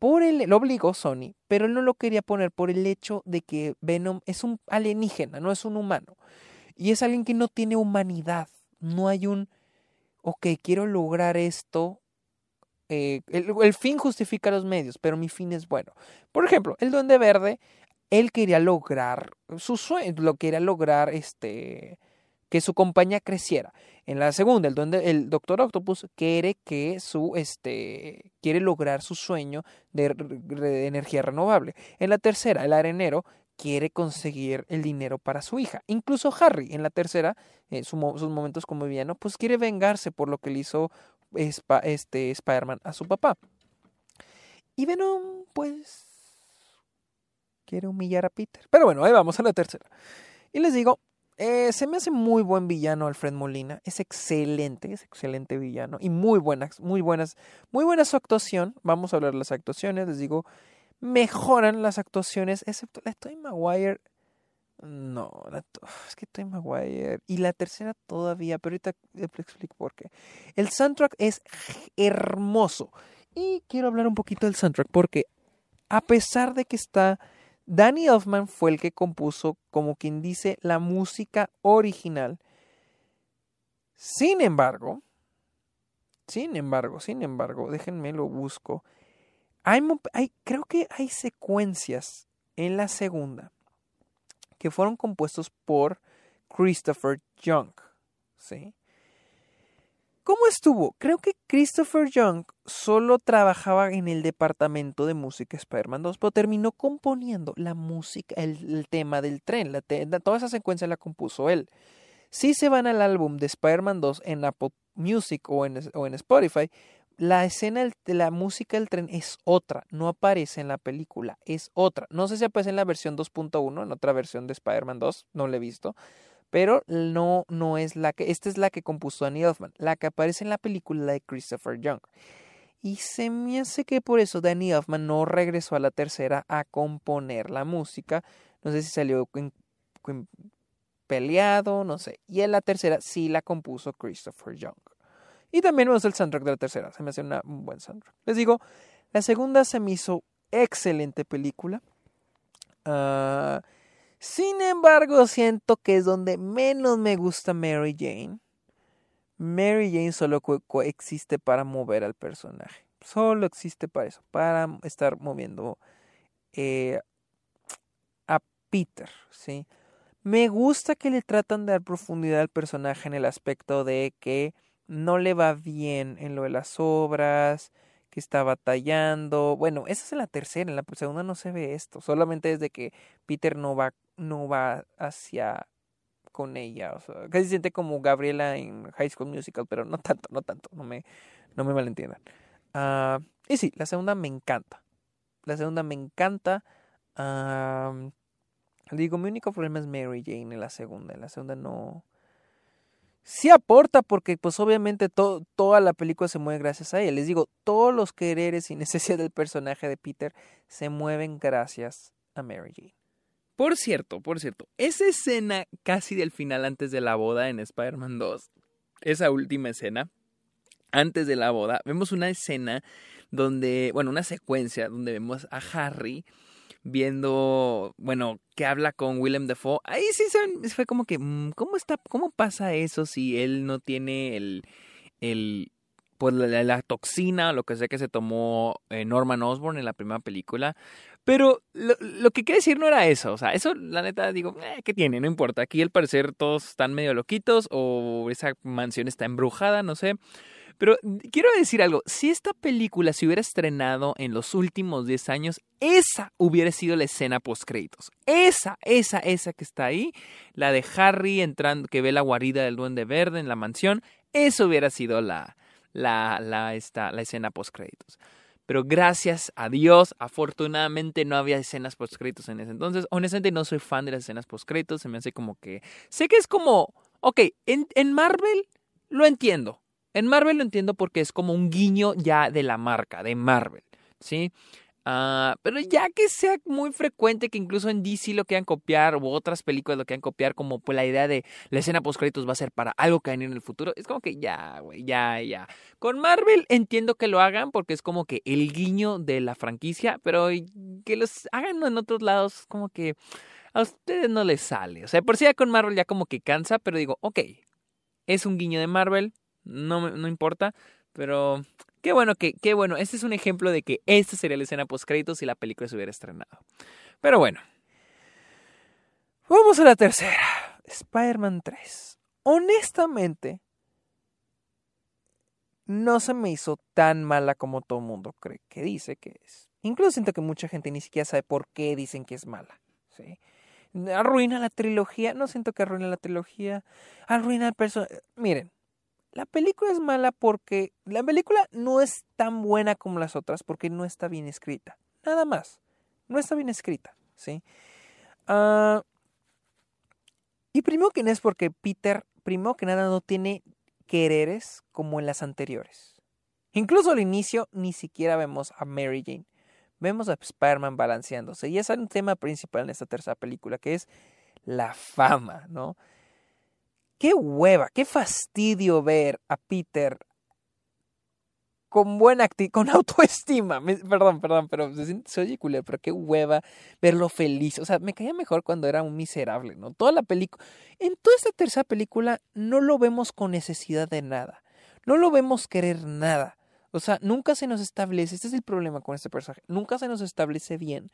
Por el, lo obligó Sony, pero él no lo quería poner por el hecho de que Venom es un alienígena, no es un humano. Y es alguien que no tiene humanidad. No hay un ok, quiero lograr esto. Eh, el, fin justifica los medios, pero mi fin es bueno. Por ejemplo, el Duende Verde, él quería lograr su sueño, lo quería lograr este que su compañía creciera. En la segunda, el, duende, el Doctor Octopus quiere que su este quiere lograr su sueño de, de energía renovable. En la tercera, el arenero quiere conseguir el dinero para su hija. Incluso Harry, en la tercera, eh, sus momentos como villano, pues quiere vengarse por lo que le hizo este Spider-Man a su papá. Y Venom, pues, quiere humillar a Peter. Pero bueno, ahí vamos a la tercera. Y les digo, eh, se me hace muy buen villano Alfred Molina. Es excelente, es excelente villano. Y muy buenas, muy buenas, muy buena su actuación. Vamos a hablar de las actuaciones. Les digo, mejoran las actuaciones, excepto la Toy Maguire. No, es que Toy Maguire. Y la tercera todavía, pero ahorita te explico por qué. El soundtrack es hermoso. Y quiero hablar un poquito del soundtrack porque a pesar de que está... Danny Elfman fue el que compuso, como quien dice, la música original. Sin embargo, sin embargo, sin embargo, déjenme lo busco. Hay, creo que hay secuencias en la segunda que fueron compuestos por Christopher Young. ¿sí? ¿Cómo estuvo? Creo que Christopher Young solo trabajaba en el departamento de música Spider-Man 2, pero terminó componiendo la música, el, tema del tren. Toda esa secuencia la compuso él. Si se van al álbum de Spider-Man 2 en Apple Music o en Spotify, la escena de la música del tren es otra, no aparece en la película, es otra. No sé si aparece en la versión 2.1, en otra versión de Spider-Man 2, no la he visto, pero no, no es la que, esta es la que compuso Danny Elfman, la que aparece en la película de Christopher Young. Y se me hace que por eso Danny Elfman no regresó a la tercera a componer la música. No sé si salió peleado, no sé. Y en la tercera sí la compuso Christopher Young. Y también me el soundtrack de la tercera. Se me hace una, un buen soundtrack. Les digo, la segunda se me hizo excelente película. Ah, sin embargo, siento que es donde menos me gusta Mary Jane. Mary Jane solo existe para mover al personaje. Solo existe para eso, para estar moviendo eh, a Peter, ¿sí? Me gusta que le tratan de dar profundidad al personaje en el aspecto de que no le va bien en lo de las obras, que está batallando. Bueno, esa es la tercera, en la segunda no se ve esto. Solamente es de que Peter no va, no va hacia con ella. O sea, casi se siente como Gabriela en High School Musical, pero no tanto, no tanto. No me, no me malentiendan. Uh, y sí, la segunda me encanta. La segunda me encanta. Uh, digo, mi único problema es Mary Jane en la segunda. En la segunda no sí aporta porque pues obviamente toda la película se mueve gracias a ella. Les digo, todos los quereres y necesidades del personaje de Peter se mueven gracias a Mary Jane. Por cierto, por cierto, esa escena casi del final antes de la boda en Spider-Man 2, esa última escena, antes de la boda, vemos una escena donde, bueno, una secuencia donde vemos a Harry viendo, bueno, que habla con Willem Dafoe. Ahí sí se, fue como que, mm, ¿cómo está, cómo pasa eso si él no tiene el, el, pues la, la toxina, lo que sea que se tomó eh, Norman Osborn en la primera película? Pero lo, lo, que quiere decir no era eso. O sea, eso, la neta, digo, eh, ¿qué tiene? No importa. Aquí al parecer todos están medio loquitos o esa mansión está embrujada, no sé. Pero quiero decir algo, si esta película se hubiera estrenado en los últimos 10 años, esa hubiera sido la escena post créditos. Esa, esa, esa que está ahí, la de Harry entrando, que ve la guarida del duende verde en la mansión, eso hubiera sido la, la, la, esta, la escena post créditos. Pero gracias a Dios, afortunadamente no había escenas post créditos en ese entonces. Honestamente no soy fan de las escenas post créditos, se me hace como que... Sé que es como... Ok, en, en Marvel lo entiendo en Marvel lo entiendo porque es como un guiño ya de la marca, de Marvel, ¿sí? Uh, pero ya que sea muy frecuente que incluso en DC lo quieran copiar o otras películas lo quieran copiar como pues la idea de la escena post créditos va a ser para algo que va venir en el futuro, es como que ya, güey, ya, ya. Con Marvel entiendo que lo hagan porque es como que el guiño de la franquicia, pero que los hagan en otros lados como que a ustedes no les sale. O sea, por si ya con Marvel ya como que cansa, pero digo, ok, es un guiño de Marvel, no, no importa, pero qué bueno que, qué bueno, este es un ejemplo de que esta sería la escena post créditos si la película se hubiera estrenado. Pero bueno, vamos a la tercera, Spider-Man 3. Honestamente, no se me hizo tan mala como todo el mundo cree que dice que es. Incluso siento que mucha gente ni siquiera sabe por qué dicen que es mala. ¿sí? Arruina la trilogía. No siento que arruine la trilogía. Arruina el personaje. Miren, la película es mala porque la película no es tan buena como las otras porque no está bien escrita. Nada más. No está bien escrita, ¿sí? Uh, y primero que nada es porque Peter, primero que nada, no tiene quereres como en las anteriores. Incluso al inicio ni siquiera vemos a Mary Jane. Vemos a Spider-Man balanceándose. Y es un tema principal en esta tercera película, que es la fama, ¿no? Qué hueva, qué fastidio ver a Peter con buena con autoestima. perdón, perdón, pero se oye culero, pero qué hueva verlo feliz. O sea, me caía mejor cuando era un miserable, ¿no? Toda la película. En toda esta tercera película no lo vemos con necesidad de nada. No lo vemos querer nada. O sea, nunca se nos establece. Este es el problema con este personaje. Nunca se nos establece bien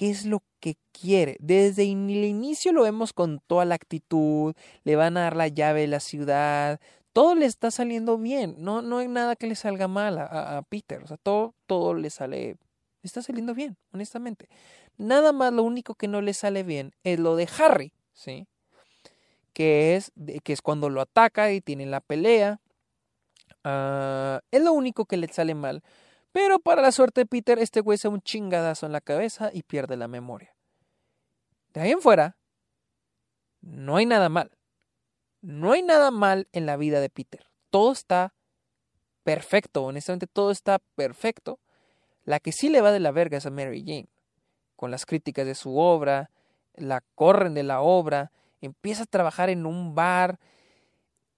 qué es lo que quiere. Desde el inicio lo vemos con toda la actitud, le van a dar la llave de la ciudad, todo le está saliendo bien, no, no hay nada que le salga mal a, Peter, o sea, todo, todo le sale, está saliendo bien, honestamente. Nada más lo único que no le sale bien es lo de Harry, ¿sí? Que es, que es cuando lo ataca y tiene la pelea. Uh, es lo único que le sale mal. Pero para la suerte de Peter, este güey se un chingadazo en la cabeza y pierde la memoria. De ahí en fuera, no hay nada mal. No hay nada mal en la vida de Peter. Todo está perfecto, honestamente todo está perfecto. La que sí le va de la verga es a Mary Jane. Con las críticas de su obra, la corren de la obra, empieza a trabajar en un bar.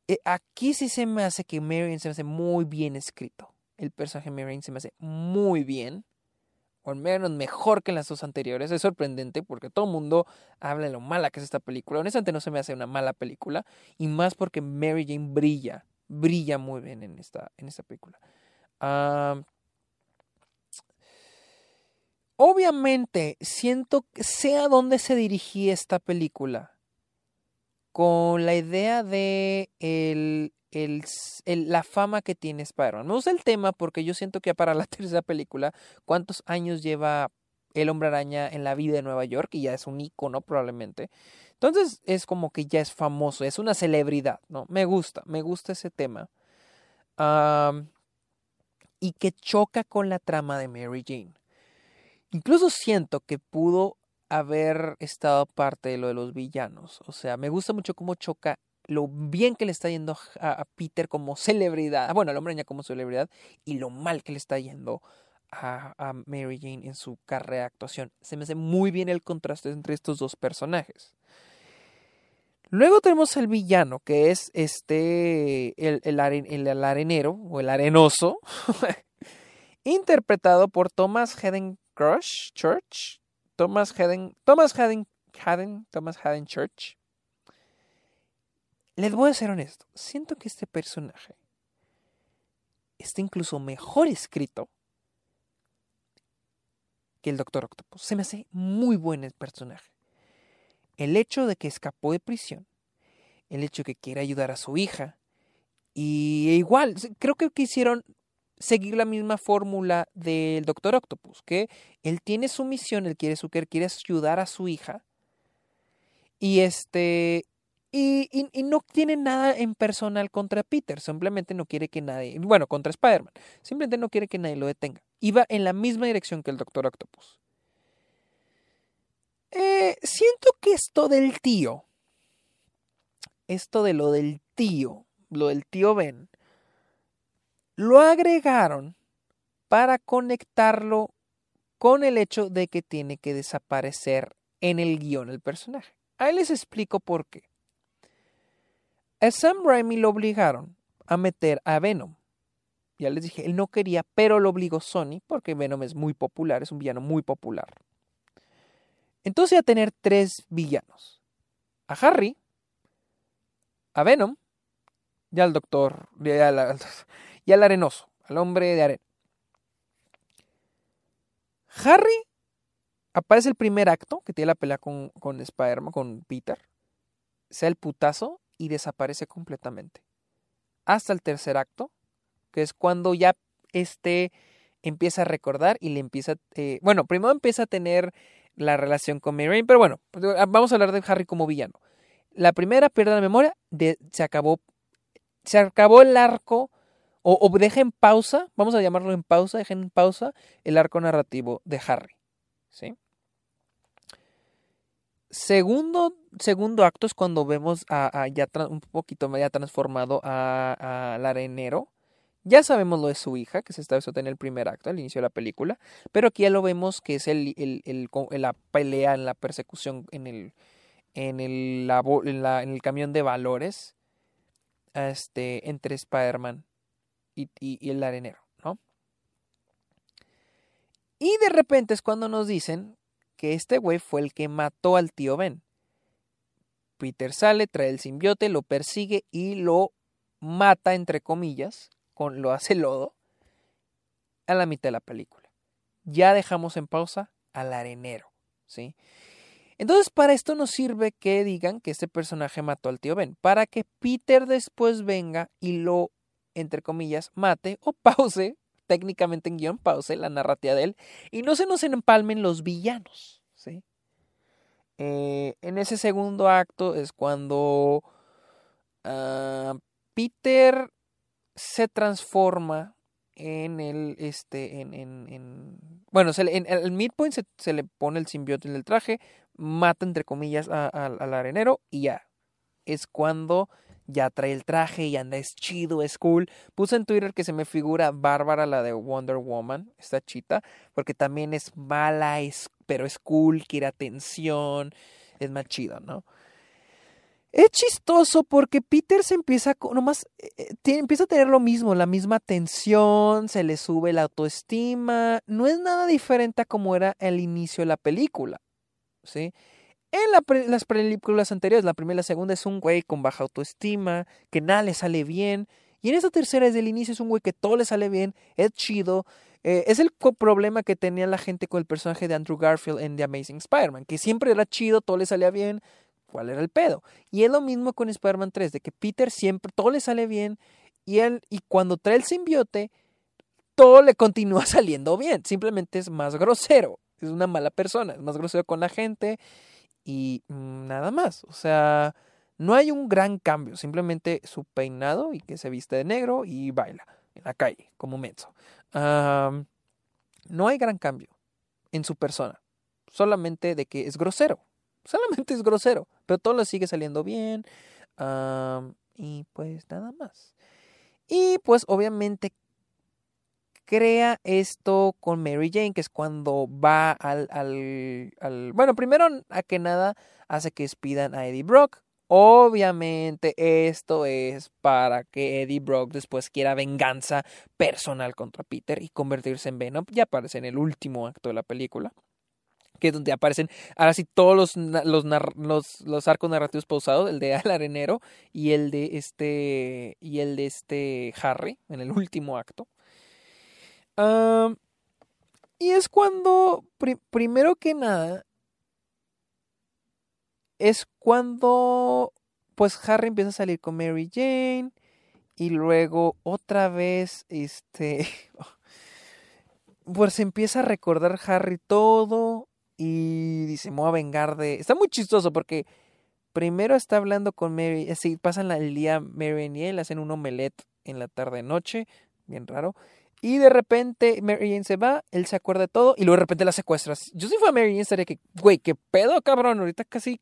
Eh, aquí sí se me hace que Mary Jane se me hace muy bien escrito el personaje de Mary se me hace muy bien. O al menos mejor que en las dos anteriores. Es sorprendente porque todo el mundo habla de lo mala que es esta película. Honestamente no se me hace una mala película. Y más porque Mary Jane brilla. Brilla muy bien en esta, en esta película. obviamente siento que sea donde se dirigía esta película. Con la idea de el, el, la fama que tiene Spider-Man. Me gusta el tema porque yo siento que para la tercera película, ¿cuántos años lleva el hombre araña en la vida de Nueva York? Y ya es un icono probablemente. Entonces es como que ya es famoso, es una celebridad, ¿no? Me gusta, me gusta ese tema. y que choca con la trama de Mary Jane. Incluso siento que pudo haber estado parte de lo de los villanos. O sea, me gusta mucho cómo choca lo bien que le está yendo a, Peter como celebridad, bueno, al hombre araña como celebridad, y lo mal que le está yendo a, Mary Jane en su carrera de actuación. Se me hace muy bien el contraste entre estos dos personajes. Luego tenemos al villano, que es este, el, el, el arenero o el arenoso, interpretado por Thomas Crush Church, Thomas Thomas Thomas Hedden Church. Les voy a ser honesto, siento que este personaje está incluso mejor escrito que el Doctor Octopus. Se me hace muy buen el personaje. El hecho de que escapó de prisión, el hecho de que quiere ayudar a su hija, y igual, creo que quisieron seguir la misma fórmula del Doctor Octopus, que él tiene su misión, él quiere su quiere ayudar a su hija, y este y, no tiene nada en personal contra Peter, simplemente no quiere que nadie, bueno, contra Spider-Man, simplemente no quiere que nadie lo detenga. Iba en la misma dirección que el Doctor Octopus. Eh, siento que esto del tío, esto de lo del tío, lo del tío Ben, lo agregaron para conectarlo con el hecho de que tiene que desaparecer en el guion el personaje. Ahí les explico por qué. A Sam Raimi lo obligaron a meter a Venom. Ya les dije, él no quería, pero lo obligó Sony porque Venom es muy popular, es un villano muy popular. Entonces a tener tres villanos. A Harry, a Venom y al doctor, y al, arenoso, al hombre de arena. Harry aparece el primer acto, que tiene la pelea con, con Spider-Man, con Peter. Sea el putazo y desaparece completamente. Hasta el tercer acto, que es cuando ya este empieza a recordar y le empieza, eh, bueno, primero empieza a tener la relación con Mary pero bueno, pues, ah, vamos a hablar de Harry como villano. La primera pierde la memoria, de, se acabó, se acabó el arco, o, o deja en pausa, vamos a llamarlo en pausa, deja en pausa el arco narrativo de Harry, ¿sí? Segundo, segundo acto es cuando vemos a, ya un poquito ya transformado al arenero. Ya sabemos lo de su hija, que se está en el primer acto, al inicio de la película, pero aquí ya lo vemos que es el, la pelea en la persecución en el, en el, en, el camión de valores este, entre Spider-Man y, y el arenero, ¿no? Y de repente es cuando nos dicen que este güey fue el que mató al tío Ben. Peter sale, trae el simbiote, lo persigue y lo mata, entre comillas, con lo hace lodo, a la mitad de la película. Ya dejamos en pausa al arenero, ¿sí? Entonces, para esto nos sirve que digan que este personaje mató al tío Ben, para que Peter después venga y lo, entre comillas, mate o pause técnicamente en guion, pause la narrativa de él, y no se nos empalmen los villanos. Eh, en ese segundo acto es cuando ah, Peter se transforma en el, este, en, en, bueno, en, el midpoint se, le pone el simbiote en el traje, mata entre comillas al arenero y ya. Es cuando ya trae el traje y anda, es chido, es cool. Puse en Twitter que se me figura Bárbara, la de Wonder Woman, esta chita, porque también es mala, es, pero es cool, quiere atención, es más chido, ¿no? Es chistoso porque Peter se empieza, nomás, eh, eh, empieza a tener lo mismo, la misma tensión, se le sube la autoestima, no es nada diferente a como era el inicio de la película, ¿sí? En las películas anteriores, la primera y la segunda, es un güey con baja autoestima, que nada le sale bien. Y en esta tercera, desde el inicio, es un güey que todo le sale bien, es chido. Eh, es el problema que tenía la gente con el personaje de Andrew Garfield en The Amazing Spider-Man, que siempre era chido, todo le salía bien, cuál era el pedo. Y es lo mismo con Spider-Man 3, de que Peter siempre, todo le sale bien y él, y cuando trae el simbiote, todo le continúa saliendo bien, simplemente es más grosero, es una mala persona, es más grosero con la gente y nada más, o sea, no hay un gran cambio, simplemente su peinado y que se viste de negro y baila en la calle como menso. no hay gran cambio en su persona, solamente de que es grosero, solamente es grosero, pero todo le sigue saliendo bien y pues nada más. Y pues obviamente crea esto con Mary Jane, que es cuando va al, al, Bueno, primero a que nada hace que despidan a Eddie Brock. Obviamente esto es para que Eddie Brock después quiera venganza personal contra Peter y convertirse en Venom. Ya aparece en el último acto de la película. Que es donde aparecen ahora sí todos los, los, los, los arcos narrativos pausados, el de Al Arenero y el de este. y el de este Harry, en el último acto y es cuando, primero que nada, es cuando pues Harry empieza a salir con Mary Jane y luego otra vez este pues empieza a recordar Harry todo y dice me vengar de está muy chistoso porque primero está hablando con Mary así pasan el día Mary y él hacen un omelette en la tarde noche bien raro y de repente Mary Jane se va, él se acuerda de todo y luego de repente la secuestras. Yo si fue a Mary Jane estaría que, güey, qué pedo, cabrón, ahorita casi,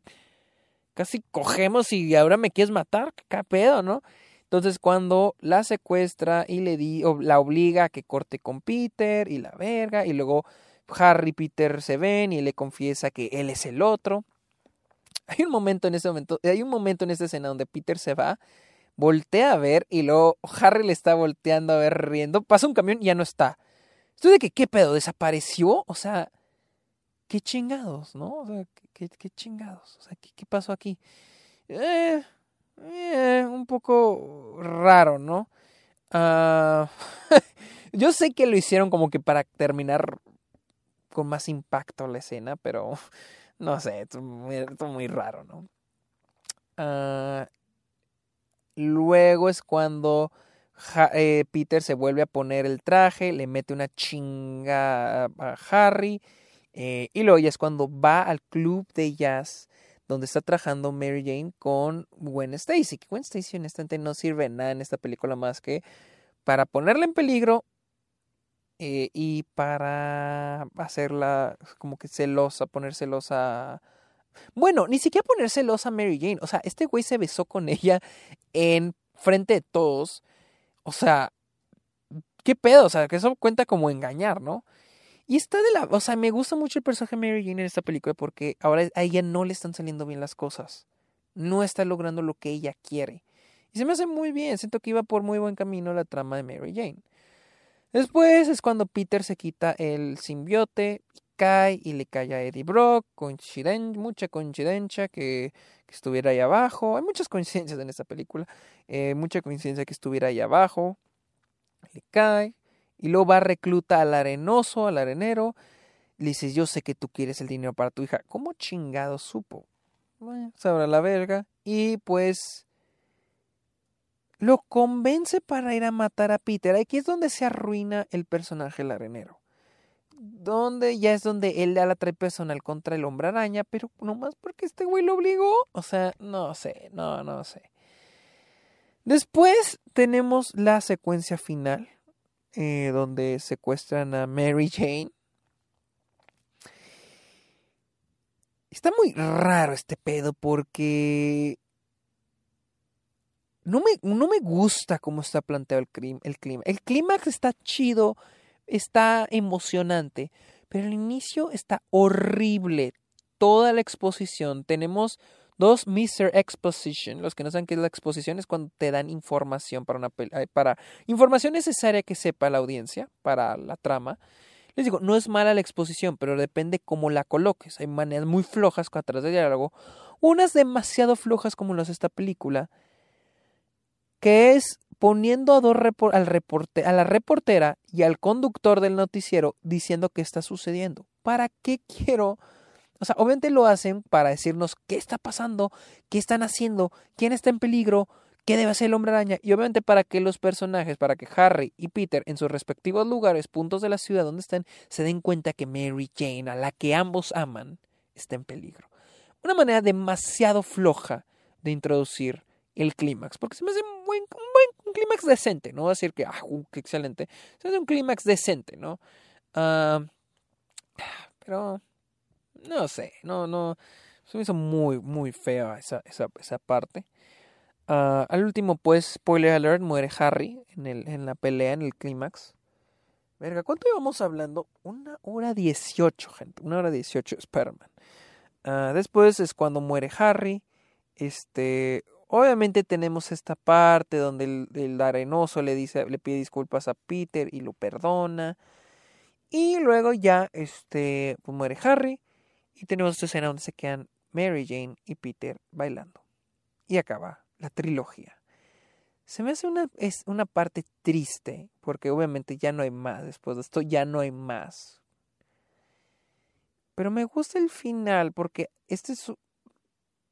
casi cogemos y ahora me quieres matar, qué pedo, ¿no? Entonces cuando la secuestra y le di, la obliga a que corte con Peter y la verga y luego Harry y Peter se ven y le confiesa que él es el otro. Hay un momento en ese momento, hay un momento en esta escena donde Peter se va voltea a ver y luego Harry le está volteando a ver riendo. Pasa un camión y ya no está. Estoy de que, ¿qué pedo? ¿Desapareció? O sea, qué chingados, ¿no? O sea, qué, qué chingados. O sea, ¿qué, pasó aquí? Eh, eh, un poco raro, ¿no? Ah, yo sé que lo hicieron como que para terminar con más impacto la escena, pero no sé, es muy, muy raro, ¿no? Ah, Luego es cuando eh, Peter se vuelve a poner el traje, le mete una chinga a, Harry. Eh, y luego ya es cuando va al club de jazz donde está trabajando Mary Jane con Gwen Stacy. Que Gwen Stacy honestamente no sirve nada en esta película más que para ponerla en peligro eh, y para hacerla como que celosa, poner celosa bueno, ni siquiera poner a Mary Jane. O sea, este güey se besó con ella en frente de todos. O sea, ¿qué pedo? O sea, que eso cuenta como engañar, ¿no? Y está de la... O sea, me gusta mucho el personaje de Mary Jane en esta película porque ahora a ella no le están saliendo bien las cosas. No está logrando lo que ella quiere. Y se me hace muy bien. Siento que iba por muy buen camino la trama de Mary Jane. Después es cuando Peter se quita el simbiote cae y le cae a Eddie Brock, mucha coincidencia que, estuviera ahí abajo, hay muchas coincidencias en esta película, eh, mucha coincidencia que estuviera ahí abajo, le cae, y luego va a recluta al arenoso, al arenero, le dice, yo sé que tú quieres el dinero para tu hija, ¿cómo chingado supo? Bueno, sabrá la verga, y pues lo convence para ir a matar a Peter, aquí es donde se arruina el personaje del arenero donde ya es donde él da la trae personal contra el hombre araña, pero nomás porque este güey lo obligó. O sea, no sé, no, no sé. Después tenemos la secuencia final, eh, donde secuestran a Mary Jane. Está muy raro este pedo porque no me, no me gusta cómo está planteado el, clima. El clímax está chido está emocionante, pero el inicio está horrible. Toda la exposición, tenemos dos Mr. Exposition. Los que no saben qué es la exposición es cuando te dan información para una eh, para información necesaria que sepa la audiencia para la trama. Les digo, no es mala la exposición, pero depende cómo la coloques. Hay maneras muy flojas atrás del diálogo, unas demasiado flojas como las de esta película, que es poniendo a, dos al reporte a la reportera y al conductor del noticiero diciendo qué está sucediendo. ¿Para qué quiero O sea, obviamente lo hacen para decirnos qué está pasando, qué están haciendo, quién está en peligro, qué debe hacer el hombre araña. Y obviamente para que los personajes, para que Harry y Peter en sus respectivos lugares, puntos de la ciudad donde estén, se den cuenta que Mary Jane, a la que ambos aman, está en peligro. Una manera demasiado floja de introducir el clímax, porque se me hace un buen, un clímax decente, no voy a decir que, ah, uh, qué excelente, hace un clímax decente, ¿no? Ah, pero no sé, no, no. Se me hizo muy, muy fea esa, esa, parte. Uh, al último, pues, spoiler alert, muere Harry en, el, en la pelea, en el clímax. Verga, ¿cuánto íbamos hablando? Una hora dieciocho, gente. Una hora dieciocho, Spider-Man. Uh, después es cuando muere Harry. Este. Obviamente tenemos esta parte donde el, el, arenoso le dice, le pide disculpas a Peter y lo perdona. Y luego ya, este, pues muere Harry. Y tenemos esta escena donde se quedan Mary Jane y Peter bailando. Y acaba la trilogía. Se me hace una, es una parte triste, porque obviamente ya no hay más. Después de esto ya no hay más. Pero me gusta el final, porque este es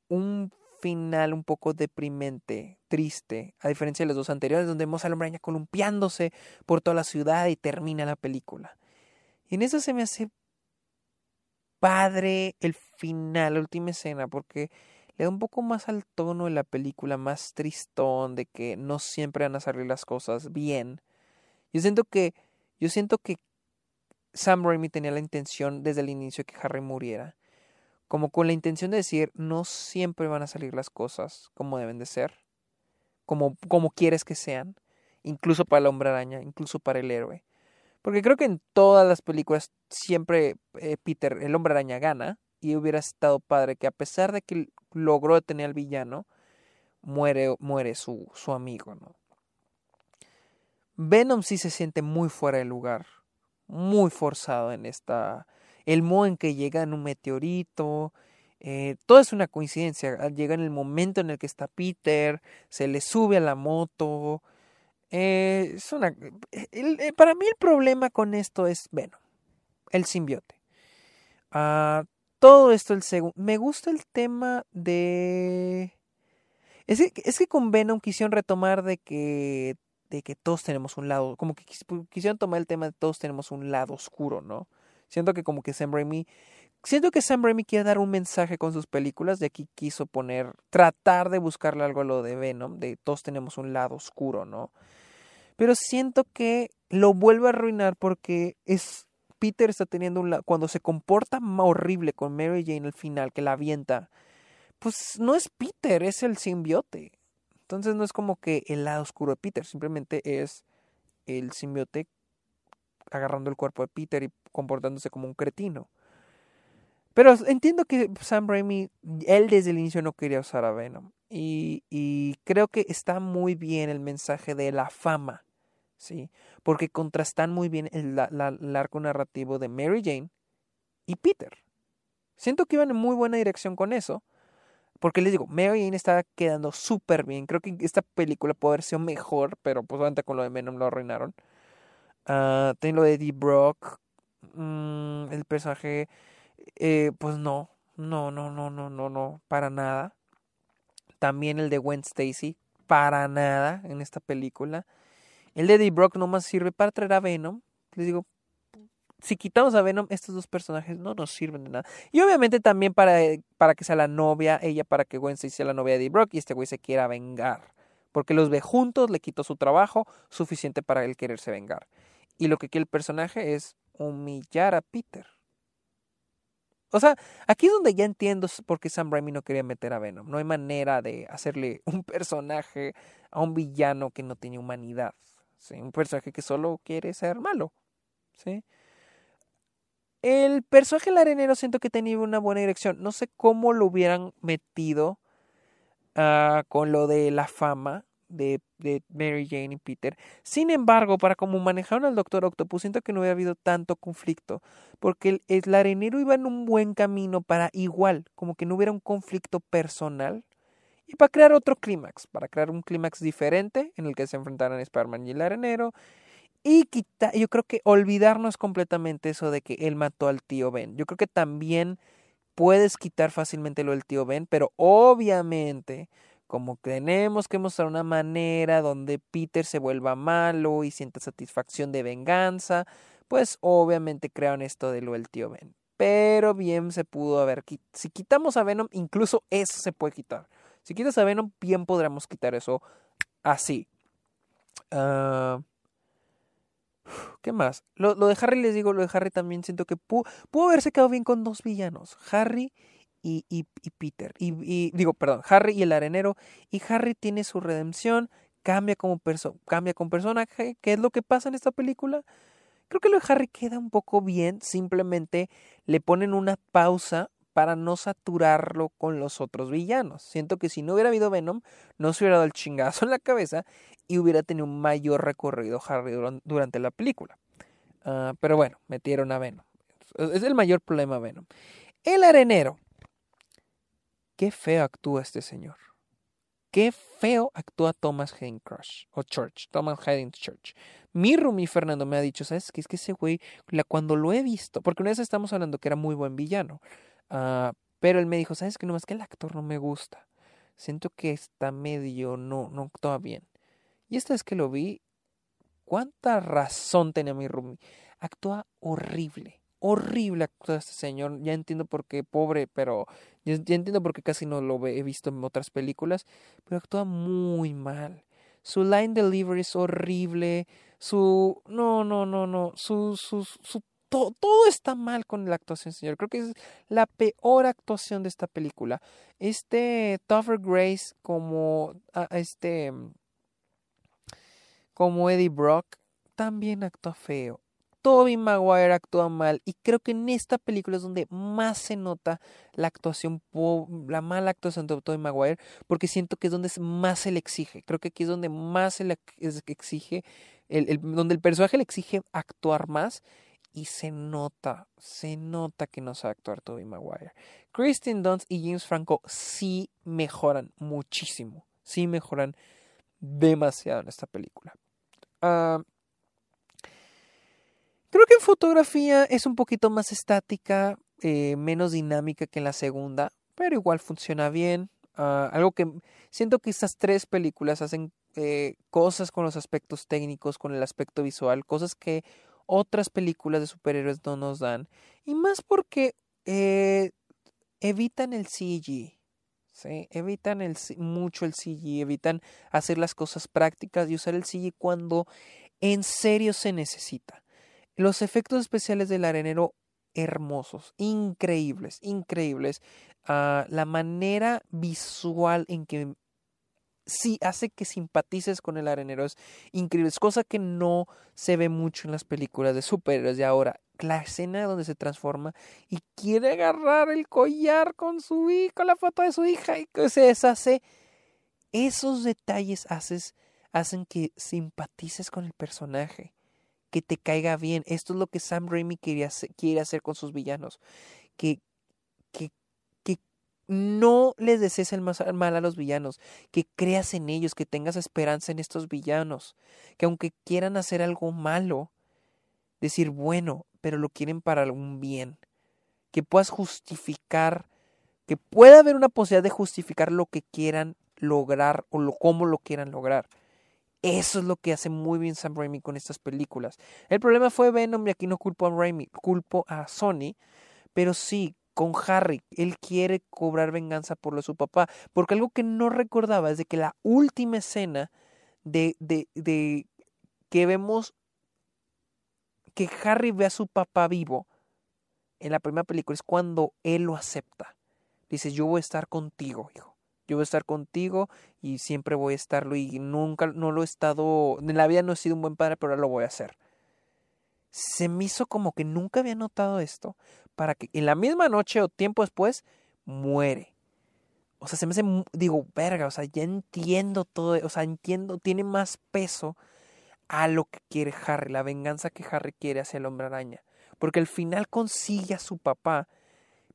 un final un poco deprimente, triste, a diferencia de los dos anteriores, donde vemos a la columpiándose por toda la ciudad y termina la película. Y en eso se me hace padre el final, la última escena, porque le da un poco más al tono de la película, más tristón, de que no siempre van a salir las cosas bien. Yo siento que, yo siento que Sam Raimi tenía la intención desde el inicio de que Harry muriera, como con la intención de decir, no siempre van a salir las cosas como deben de ser, como, como quieres que sean, incluso para el hombre araña, incluso para el héroe. Porque creo que en todas las películas siempre eh, Peter, el hombre araña, gana. Y hubiera estado padre que a pesar de que logró detener al villano, muere, muere su, su amigo, ¿no? Venom sí se siente muy fuera de lugar. Muy forzado en esta. El modo en que llega en un meteorito. Eh, todo es una coincidencia. Llega en el momento en el que está Peter. Se le sube a la moto. Eh, es una, eh, para mí el problema con esto es Venom, el simbiote. Ah, todo esto, el segundo. Me gusta el tema de. Es que, es que con Venom quisieron retomar de que. de que todos tenemos un lado. Como que quisieron tomar el tema de todos tenemos un lado oscuro, ¿no? Siento que como que Sam Raimi. Siento que Sam Raimi quiere dar un mensaje con sus películas. De aquí quiso poner. Tratar de buscarle algo a lo de Venom. De todos tenemos un lado oscuro, ¿no? Pero siento que lo vuelve a arruinar porque es Peter está teniendo un cuando se comporta horrible con Mary Jane al final que la avienta, pues no es Peter, es el simbiote. Entonces no es como que el lado oscuro de Peter, simplemente es el simbiote agarrando el cuerpo de Peter y comportándose como un cretino. Pero entiendo que Sam Raimi, él desde el inicio no quería usar a Venom. Y, creo que está muy bien el mensaje de la fama ¿sí? Porque contrastan muy bien el, arco narrativo de Mary Jane y Peter. Siento que iban en muy buena dirección con eso. Porque les digo, Mary Jane está quedando súper bien. Creo que esta película puede haber sido mejor, pero pues antes con lo de Venom lo arruinaron. Uh, lo de Eddie Brock. Mm, el personaje, eh, pues no, no, no, no, no, no, no, para nada. También el de Gwen Stacy, para nada en esta película. El de Eddie Brock nomás sirve para traer a Venom. Les digo, si quitamos a Venom, estos dos personajes no nos sirven de nada. Y obviamente también para, para que sea la novia, ella para que Gwen sea la novia de Eddie Brock y este güey se quiera vengar. Porque los ve juntos, le quitó su trabajo, suficiente para él quererse vengar. Y lo que quiere el personaje es humillar a Peter. O sea, aquí es donde ya entiendo por qué Sam Raimi no quería meter a Venom. No hay manera de hacerle un personaje a un villano que no tiene humanidad. Un personaje que solo quiere ser malo, ¿sí? El personaje del arenero siento que tenía una buena dirección. No sé cómo lo hubieran metido uh, con lo de la fama de, de, Mary Jane y Peter. Sin embargo, para como manejaron al Doctor Octopus, siento que no hubiera habido tanto conflicto. Porque el, el arenero iba en un buen camino para igual, como que no hubiera un conflicto personal y para crear otro clímax, para crear un clímax diferente en el que se enfrentaran Spider-Man y el arenero. Y quita, yo creo que olvidarnos completamente eso de que él mató al tío Ben. Yo creo que también puedes quitar fácilmente lo del tío Ben, pero obviamente, como tenemos que mostrar una manera donde Peter se vuelva malo y sienta satisfacción de venganza, pues obviamente crearon esto de lo del tío Ben. Pero bien se pudo haber. Si quitamos a Venom, incluso eso se puede quitar. Si quitas a Venom, bien podremos quitar eso así. Ah, ¿Qué más? Lo, de Harry les digo, lo de Harry también siento que pudo, haberse quedado bien con dos villanos. Harry y, Peter. Y, digo, perdón, Harry y el arenero. Y Harry tiene su redención, cambia como, cambia como personaje. ¿Qué es lo que pasa en esta película? Creo que lo de Harry queda un poco bien, simplemente le ponen una pausa para no saturarlo con los otros villanos. Siento que si no hubiera habido Venom, no se hubiera dado el chingazo en la cabeza y hubiera tenido un mayor recorrido Harry durante la película. Ah, pero bueno, metieron a Venom. Es el mayor problema Venom. El arenero. Qué feo actúa este señor. Qué feo actúa Thomas Hayden o Church, Thomas Hayden Church. Mi Rumi Fernando me ha dicho, ¿sabes qué? Es que ese güey, cuando lo he visto, porque una vez estamos hablando que era muy buen villano, uh, pero él me dijo, ¿sabes qué? No, es que el actor no me gusta. Siento que está medio, no, no actúa bien. Y esta vez que lo vi, ¿cuánta razón tenía mi Rumi? Actúa horrible horrible actúa este señor. Ya entiendo por qué, pobre, pero ya, entiendo por qué casi no lo he visto en otras películas, pero actúa muy mal. Su line delivery es horrible. Su. No, no, no, no. Su. su, su todo está mal con la actuación, señor. Creo que es la peor actuación de esta película. Este Topher Grace como este como Eddie Brock también actúa feo. Toby Maguire actúa mal y creo que en esta película es donde más se nota la actuación, la mala actuación de Toby Maguire, porque siento que es donde más se le exige. Creo que aquí es donde más se le exige, el, donde el personaje le exige actuar más y se nota, se nota que no sabe actuar Toby Maguire. Kristen Dunst y James Franco sí mejoran muchísimo, sí mejoran demasiado en esta película. Ah, Creo que en fotografía es un poquito más estática, eh, menos dinámica que en la segunda, pero igual funciona bien. Ah, algo que siento que estas tres películas hacen eh, cosas con los aspectos técnicos, con el aspecto visual, cosas que otras películas de superhéroes no nos dan. Y más porque eh, evitan el CG. ¿sí? Evitan el, mucho el CG, evitan hacer las cosas prácticas y usar el CG cuando en serio se necesita. Los efectos especiales del arenero hermosos, increíbles, increíbles. Ah, la manera visual en que sí hace que simpatices con el arenero es increíble. Es cosa que no se ve mucho en las películas de superhéroes de ahora. La escena donde se transforma y quiere agarrar el collar con su hijo, con la foto de su hija y que se deshace. Esos detalles haces, hacen que simpatices con el personaje que te caiga bien. Esto es lo que Sam Raimi quiere hacer, quiere hacer con sus villanos. Que, que, que no les desees el mal a los villanos. Que creas en ellos, que tengas esperanza en estos villanos. Que aunque quieran hacer algo malo, decir bueno, pero lo quieren para algún bien. Que puedas justificar, que pueda haber una posibilidad de justificar lo que quieran lograr o lo, cómo lo quieran lograr. Eso es lo que hace muy bien Sam Raimi con estas películas. El problema fue Venom y aquí no culpo a Raimi, culpo a Sony, pero sí, con Harry, él quiere cobrar venganza por lo de su papá, porque algo que no recordaba es de que la última escena de, de, de que vemos que Harry ve a su papá vivo en la primera película es cuando él lo acepta. Dice, yo voy a estar contigo, hijo. Yo voy a estar contigo y siempre voy a estarlo y nunca, no lo he estado, en la vida no he sido un buen padre, pero ahora lo voy a hacer. Se me hizo como que nunca había notado esto para que en la misma noche o tiempo después muere. O sea, se me hace, digo, verga, o sea, ya entiendo todo, o sea, entiendo, tiene más peso a lo que quiere Harry, la venganza que Harry quiere hacia el hombre araña. Porque al final consigue a su papá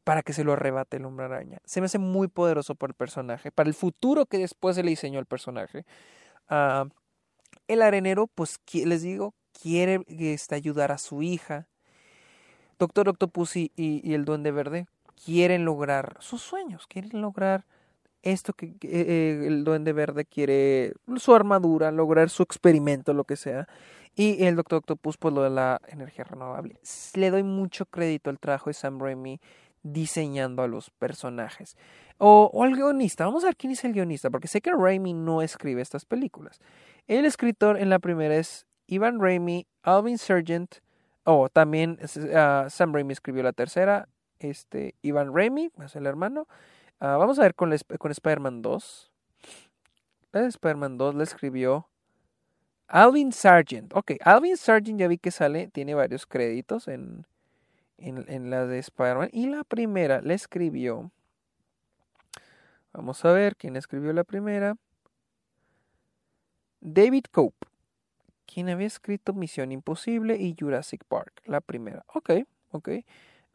para que se lo arrebate el hombre araña. Se me hace muy poderoso por el personaje, para el futuro que después se le diseñó el personaje. Ah, el arenero, pues les digo, quiere este, ayudar a su hija. Doctor Octopus y, el Duende Verde quieren lograr sus sueños, quieren lograr esto que eh, el duende verde quiere, su armadura, lograr su experimento, lo que sea. Y el Doctor Octopus, pues lo de la energía renovable. Le doy mucho crédito al trabajo de Sam Raimi diseñando a los personajes. O, o al guionista. Vamos a ver quién es el guionista, porque sé que Raimi no escribe estas películas. El escritor en la primera es Ivan Raimi, Alvin Sargent. Oh, también uh, Sam Raimi escribió la tercera. Este, Ivan Raimi, es el hermano. Uh, vamos a ver con, con Spider-Man 2. Spider-Man 2 la escribió Alvin Sargent. Ok, Alvin Sargent ya vi que sale, tiene varios créditos en, en, en la de Spider-Man. Y la primera la escribió. Vamos a ver quién escribió la primera. David Cope, quien había escrito Misión Imposible y Jurassic Park, la primera. Ok, ok.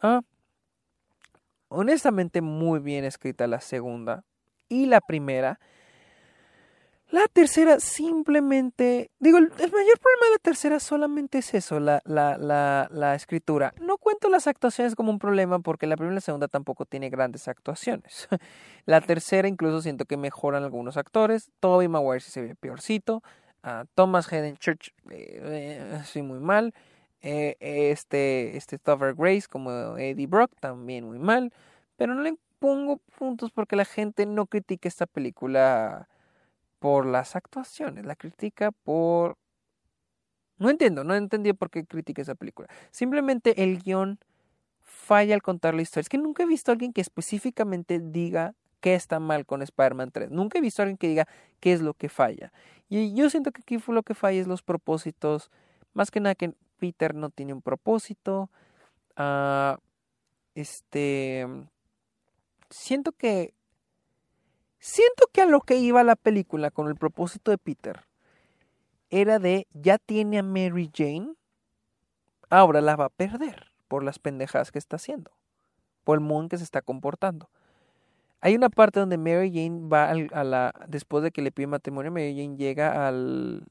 Ah, honestamente muy bien escrita la segunda y la primera. La tercera simplemente, digo, el mayor problema de la tercera solamente es eso, la, la, la, escritura. No cuento las actuaciones como un problema porque la primera y la segunda tampoco tiene grandes actuaciones. La tercera incluso siento que mejoran algunos actores. Toby Maguire se ve peorcito. Uh, Thomas Hayden Church, eh, sí muy mal. Eh, este, este Grace como Eddie Brock también muy mal. Pero no le pongo puntos porque la gente no critica esta película por las actuaciones, la critica por... No entiendo, no entendí por qué critica esa película. Simplemente el guion falla al contar la historia. Es que nunca he visto a alguien que específicamente diga qué está mal con Spider-Man 3. Nunca he visto a alguien que diga qué es lo que falla. Y yo siento que aquí fue lo que falla es los propósitos. Más que nada que Peter no tiene un propósito. Uh, este. Siento que Siento que a lo que iba la película con el propósito de Peter era de ya tiene a Mary Jane, ahora la va a perder por las pendejadas que está haciendo, por el modo que se está comportando. Hay una parte donde Mary Jane va a la después de que le pide matrimonio, Mary Jane llega al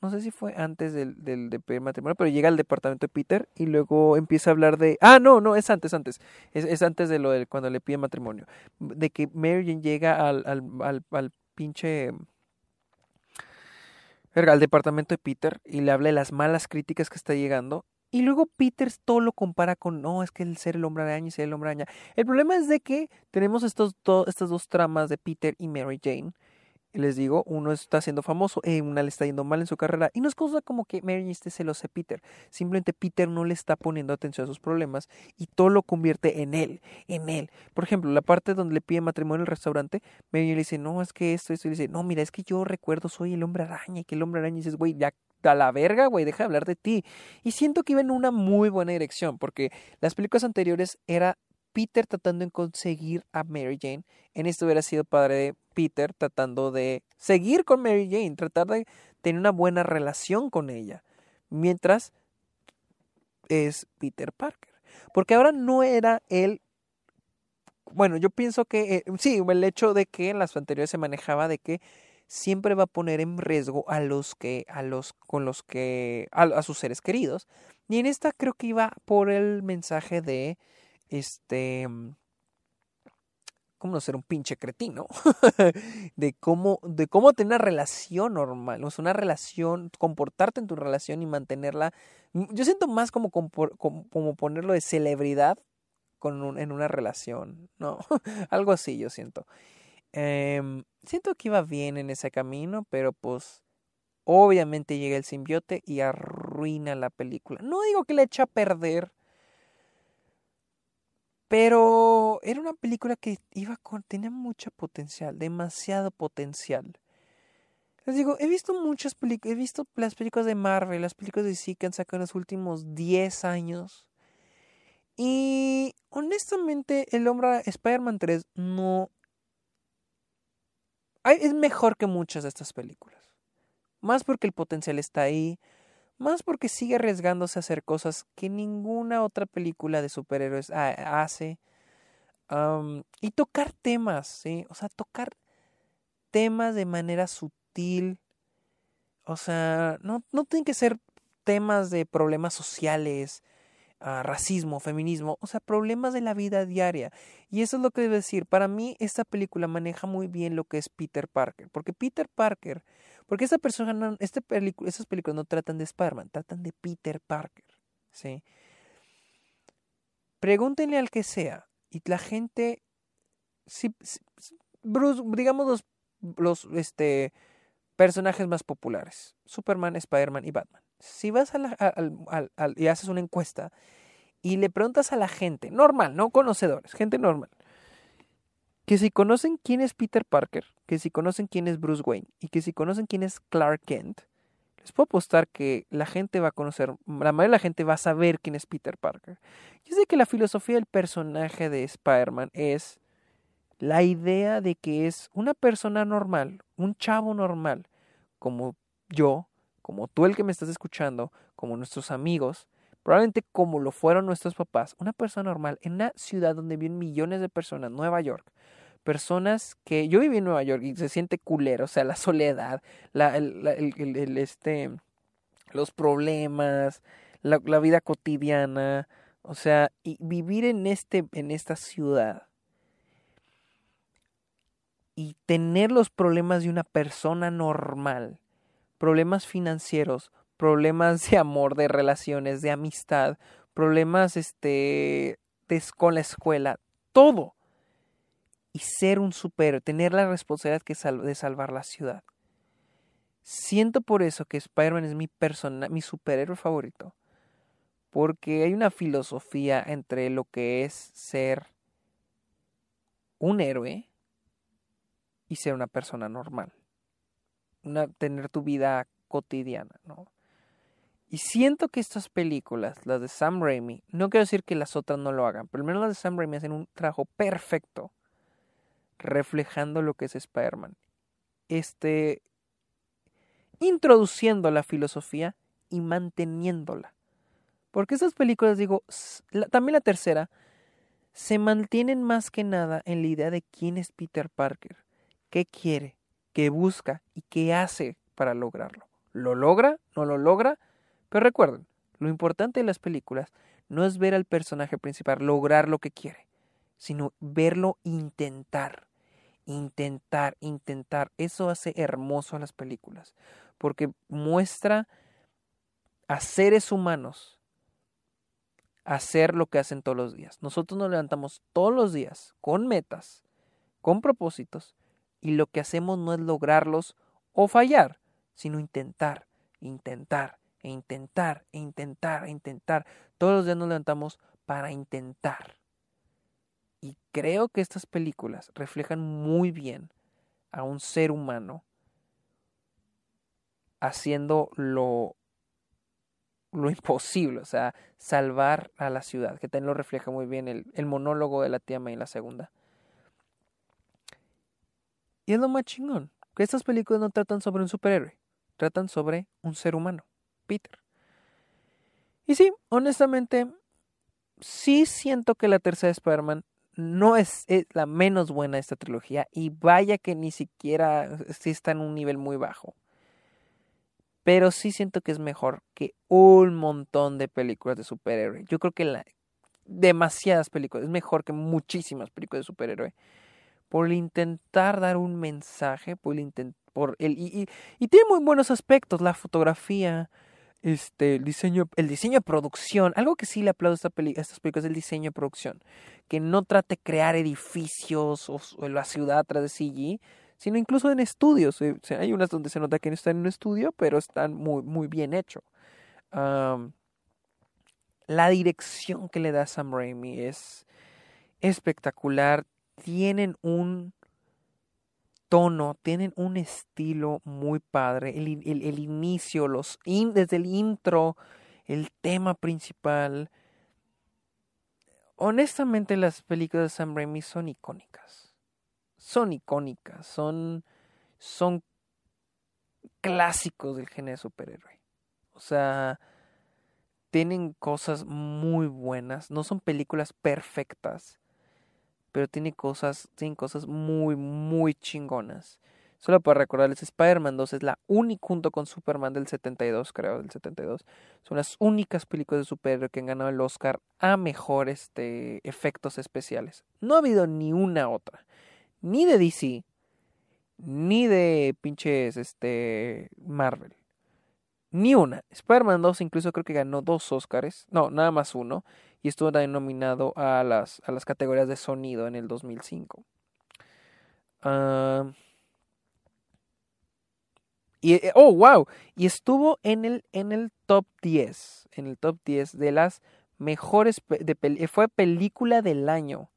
no, sé si fue antes del, del matrimonio, pero llega al departamento de Peter y luego empieza a hablar de... Ah, no, no, es antes, antes. Es, es antes de lo de cuando le pide matrimonio. De que Mary Jane llega al, al, al, al pinche... Al departamento de Peter y le habla de las malas críticas que está llegando. Y luego Peter todo lo compara con, no, es que el ser el hombre araña y ser el hombre araña. El problema es de que tenemos estos estas dos tramas de Peter y Mary Jane les digo, uno está siendo famoso, eh, una le está yendo mal en su carrera. Y no es cosa como que Mary esté celosa de Peter. Simplemente Peter no le está poniendo atención a sus problemas y todo lo convierte en él, en él. Por ejemplo, la parte donde le pide matrimonio en el restaurante, Mary le dice, no, es que esto, esto. Y le dice, no, mira, es que yo recuerdo, soy el hombre araña. Y que el hombre araña dices, güey, ya a la verga, güey, deja de hablar de ti. Y siento que iba en una muy buena dirección, porque las películas anteriores era Peter tratando de conseguir a Mary Jane. En esto hubiera sido padre de Peter tratando de seguir con Mary Jane, tratar de tener una buena relación con ella. Mientras es Peter Parker. Porque ahora no era él. Bueno, yo pienso que eh, sí, el hecho de que en las anteriores se manejaba de que siempre va a poner en riesgo a los que, a los con los que, a sus seres queridos. Y en esta creo que iba por el mensaje de este, mm, cómo no ser un pinche cretino, de cómo, de cómo tener una relación normal, o una relación, comportarte en tu relación y mantenerla. Mm, yo siento más como, como, ponerlo de celebridad con en una relación, ¿no? Algo así yo siento. Em, siento que iba bien en ese camino, pero pues obviamente llega el simbiote y arruina la película. No digo que le echa a perder pero era una película que iba con, tenía mucho potencial, demasiado potencial. Les digo, he visto muchas películas, he visto las películas de Marvel, las películas de DC que han sacado en los últimos 10 años. Y honestamente, el hombre Spider-Man 3 no... Es mejor que muchas de estas películas. Más porque el potencial está ahí, más porque sigue arriesgándose a hacer cosas que ninguna otra película de superhéroes hace. y tocar temas, ¿sí? O sea, tocar temas de manera sutil. O sea, no, no tienen que ser temas de problemas sociales. racismo, feminismo, o sea, problemas de la vida diaria. Y eso es lo que debo decir. Para mí, esta película maneja muy bien lo que es Peter Parker. Porque Peter Parker, porque esa persona, este esas películas no tratan de Spider-Man, tratan de Peter Parker. ¿sí? Pregúntenle al que sea. Y la gente, si, Bruce, digamos los, los este, personajes más populares, Superman, Spider-Man y Batman. Si vas a al, y haces una encuesta y le preguntas a la gente, normal, no conocedores, gente normal, que si conocen quién es Peter Parker, que si conocen quién es Bruce Wayne y que si conocen quién es Clark Kent, les puedo apostar que la gente va a conocer, la mayoría de la gente va a saber quién es Peter Parker. Yo sé que la filosofía del personaje de Spider-Man es la idea de que es una persona normal, un chavo normal, como yo, como tú el que me estás escuchando, como nuestros amigos, probablemente como lo fueron nuestros papás, una persona normal en una ciudad donde viven millones de personas, Nueva York, personas que yo viví en Nueva York y se siente culero, o sea, la soledad, la, el, este, los problemas, la, la, vida cotidiana, o sea, y vivir en este, en esta ciudad y tener los problemas de una persona normal, problemas financieros, problemas de amor, de relaciones, de amistad, problemas este de, con la escuela, todo y ser un superhéroe, tener la responsabilidad de salvar la ciudad. Siento por eso que Spider-Man es mi persona, mi superhéroe favorito, porque hay una filosofía entre lo que es ser un héroe y ser una persona normal, tener tu vida cotidiana, ¿no? Y siento que estas películas, las de Sam Raimi, no quiero decir que las otras no lo hagan, pero al menos las de Sam Raimi hacen un trabajo perfecto reflejando lo que es Spider-Man. Este, introduciendo la filosofía y manteniéndola. Porque esas películas, digo, también la tercera, se mantienen más que nada en la idea de quién es Peter Parker, qué quiere, qué busca y qué hace para lograrlo. ¿Lo logra? ¿No lo logra? Pero recuerden, lo importante de las películas no es ver al personaje principal lograr lo que quiere, sino verlo intentar intentar, intentar. Eso hace hermoso a las películas, porque muestra a seres humanos hacer lo que hacen todos los días. Nosotros nos levantamos todos los días con metas, con propósitos, y lo que hacemos no es lograrlos o fallar, sino intentar, intentar, e intentar, e intentar, e intentar. Todos los días nos levantamos para intentar. Creo que estas películas reflejan muy bien a un ser humano haciendo lo, lo imposible, o sea, salvar a la ciudad, que también lo refleja muy bien el, el monólogo de la tía May en la segunda. Y es lo más chingón, que estas películas no tratan sobre un superhéroe, tratan sobre un ser humano, Peter. Y sí, honestamente, sí siento que la tercera Spider-Man no es, la menos buena de esta trilogía y vaya que ni siquiera sí está en un nivel muy bajo. Pero sí siento que es mejor que un montón de películas de superhéroe. Yo creo que la, demasiadas películas, es mejor que muchísimas películas de superhéroe. Por intentar dar un mensaje, por el, por el y, y tiene muy buenos aspectos, la fotografía, este, el diseño, el diseño de producción, algo que sí le aplaudo a, esta peli, estas películas es el diseño de producción, que no trate de crear edificios o, la ciudad atrás de CG, sino incluso en estudios. Eh, hay unas donde se nota que no están en un estudio, pero están muy, muy bien hecho. la dirección que le da Sam Raimi es espectacular. Tienen un tono, tienen un estilo muy padre. El, el, inicio, los desde el intro, el tema principal. Honestamente, las películas de Sam Raimi son icónicas. Son icónicas, son, son clásicos del género superhéroe. O sea, tienen cosas muy buenas. No son películas perfectas pero tiene cosas, tiene cosas muy, muy chingonas. Solo para recordarles, Spider-Man 2 es la única, junto con Superman del 72, creo, del 72. Son las únicas películas de superhéroe que han ganado el Oscar a mejores este, efectos especiales. No ha habido ni una otra. Ni de DC, ni de pinches este, Marvel. Ni una. Spider-Man 2 incluso creo que ganó dos Oscars. No, nada más uno. Y estuvo también nominado a las, a las categorías de sonido en el 2005. Ah... Y, eh, oh, wow. Y estuvo en el, en el top 10. En el top 10 de las mejores. De, eh, fue película del año.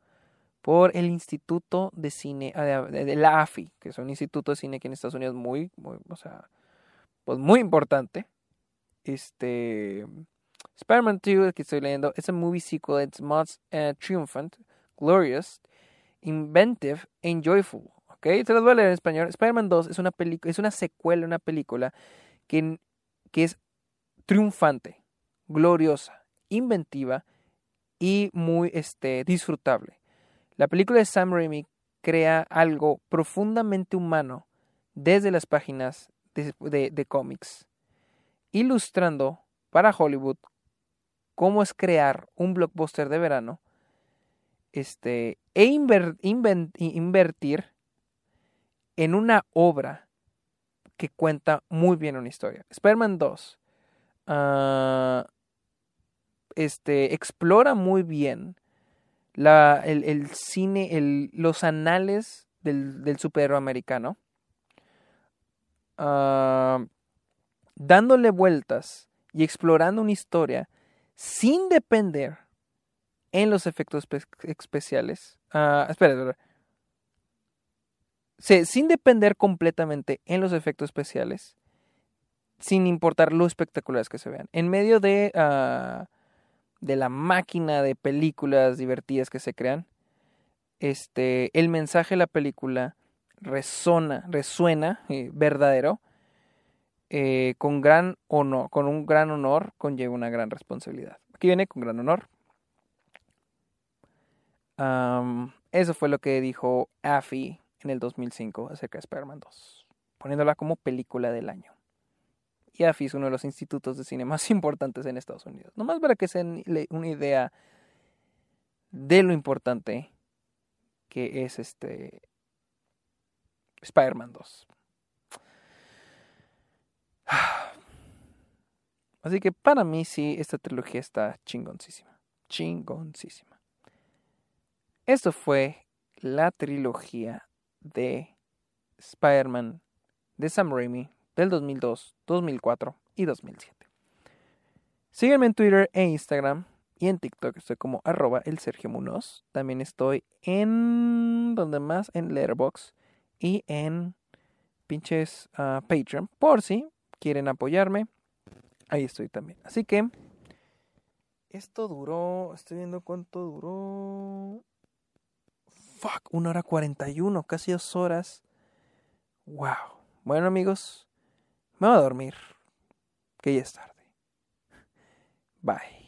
Por el Instituto de Cine. Ah, de, la AFI. Que es un instituto de cine aquí en Estados Unidos muy. muy o sea. Pues muy importante. Este. Spider-Man 2, que estoy leyendo, es un movie sequel. It's most uh, triumphant, glorious, inventive, and joyful. ¿ok? Te las voy a leer en español. Spider-Man 2 es una, es una secuela, una película que, que es triunfante, gloriosa, inventiva y muy este, disfrutable. La película de Sam Raimi crea algo profundamente humano desde las páginas de, de, cómics, ilustrando para Hollywood cómo es crear un blockbuster de verano este, e invertir en una obra que cuenta muy bien una historia. Spider-Man 2 ah, este, explora muy bien la, el, cine, los anales del, del superhéroe americano, ah, dándole vueltas y explorando una historia sin depender en los efectos especiales. Uh, espera, espera sin depender completamente en los efectos especiales, sin importar lo espectaculares que se vean. En medio de, ah, de la máquina de películas divertidas que se crean, este, el mensaje de la película resona, resuena, eh, verdadero, eh, con gran honor, con un gran honor conlleva una gran responsabilidad. Aquí viene con gran honor. eso fue lo que dijo Affy en el 2005 acerca de Spider-Man 2, poniéndola como película del año. Y AFI es uno de los institutos de cine más importantes en Estados Unidos. Nomás para que se una idea de lo importante que es este Spider-Man 2. Así que para mí sí, esta trilogía está chingoncísima. Chingoncísima. Esto fue la trilogía de Spider-Man de Sam Raimi del 2002, 2004 y 2007. Sígueme en Twitter e Instagram y en TikTok estoy como arroba el Sergio. También estoy en donde más en Letterboxd y en pinches ah, Patreon por si quieren apoyarme. Ahí estoy también. Así que esto duró, estoy viendo cuánto duró. Fuck, una hora cuarenta y uno, casi dos horas. Wow. Bueno amigos, me voy a dormir, que ya es tarde. Bye.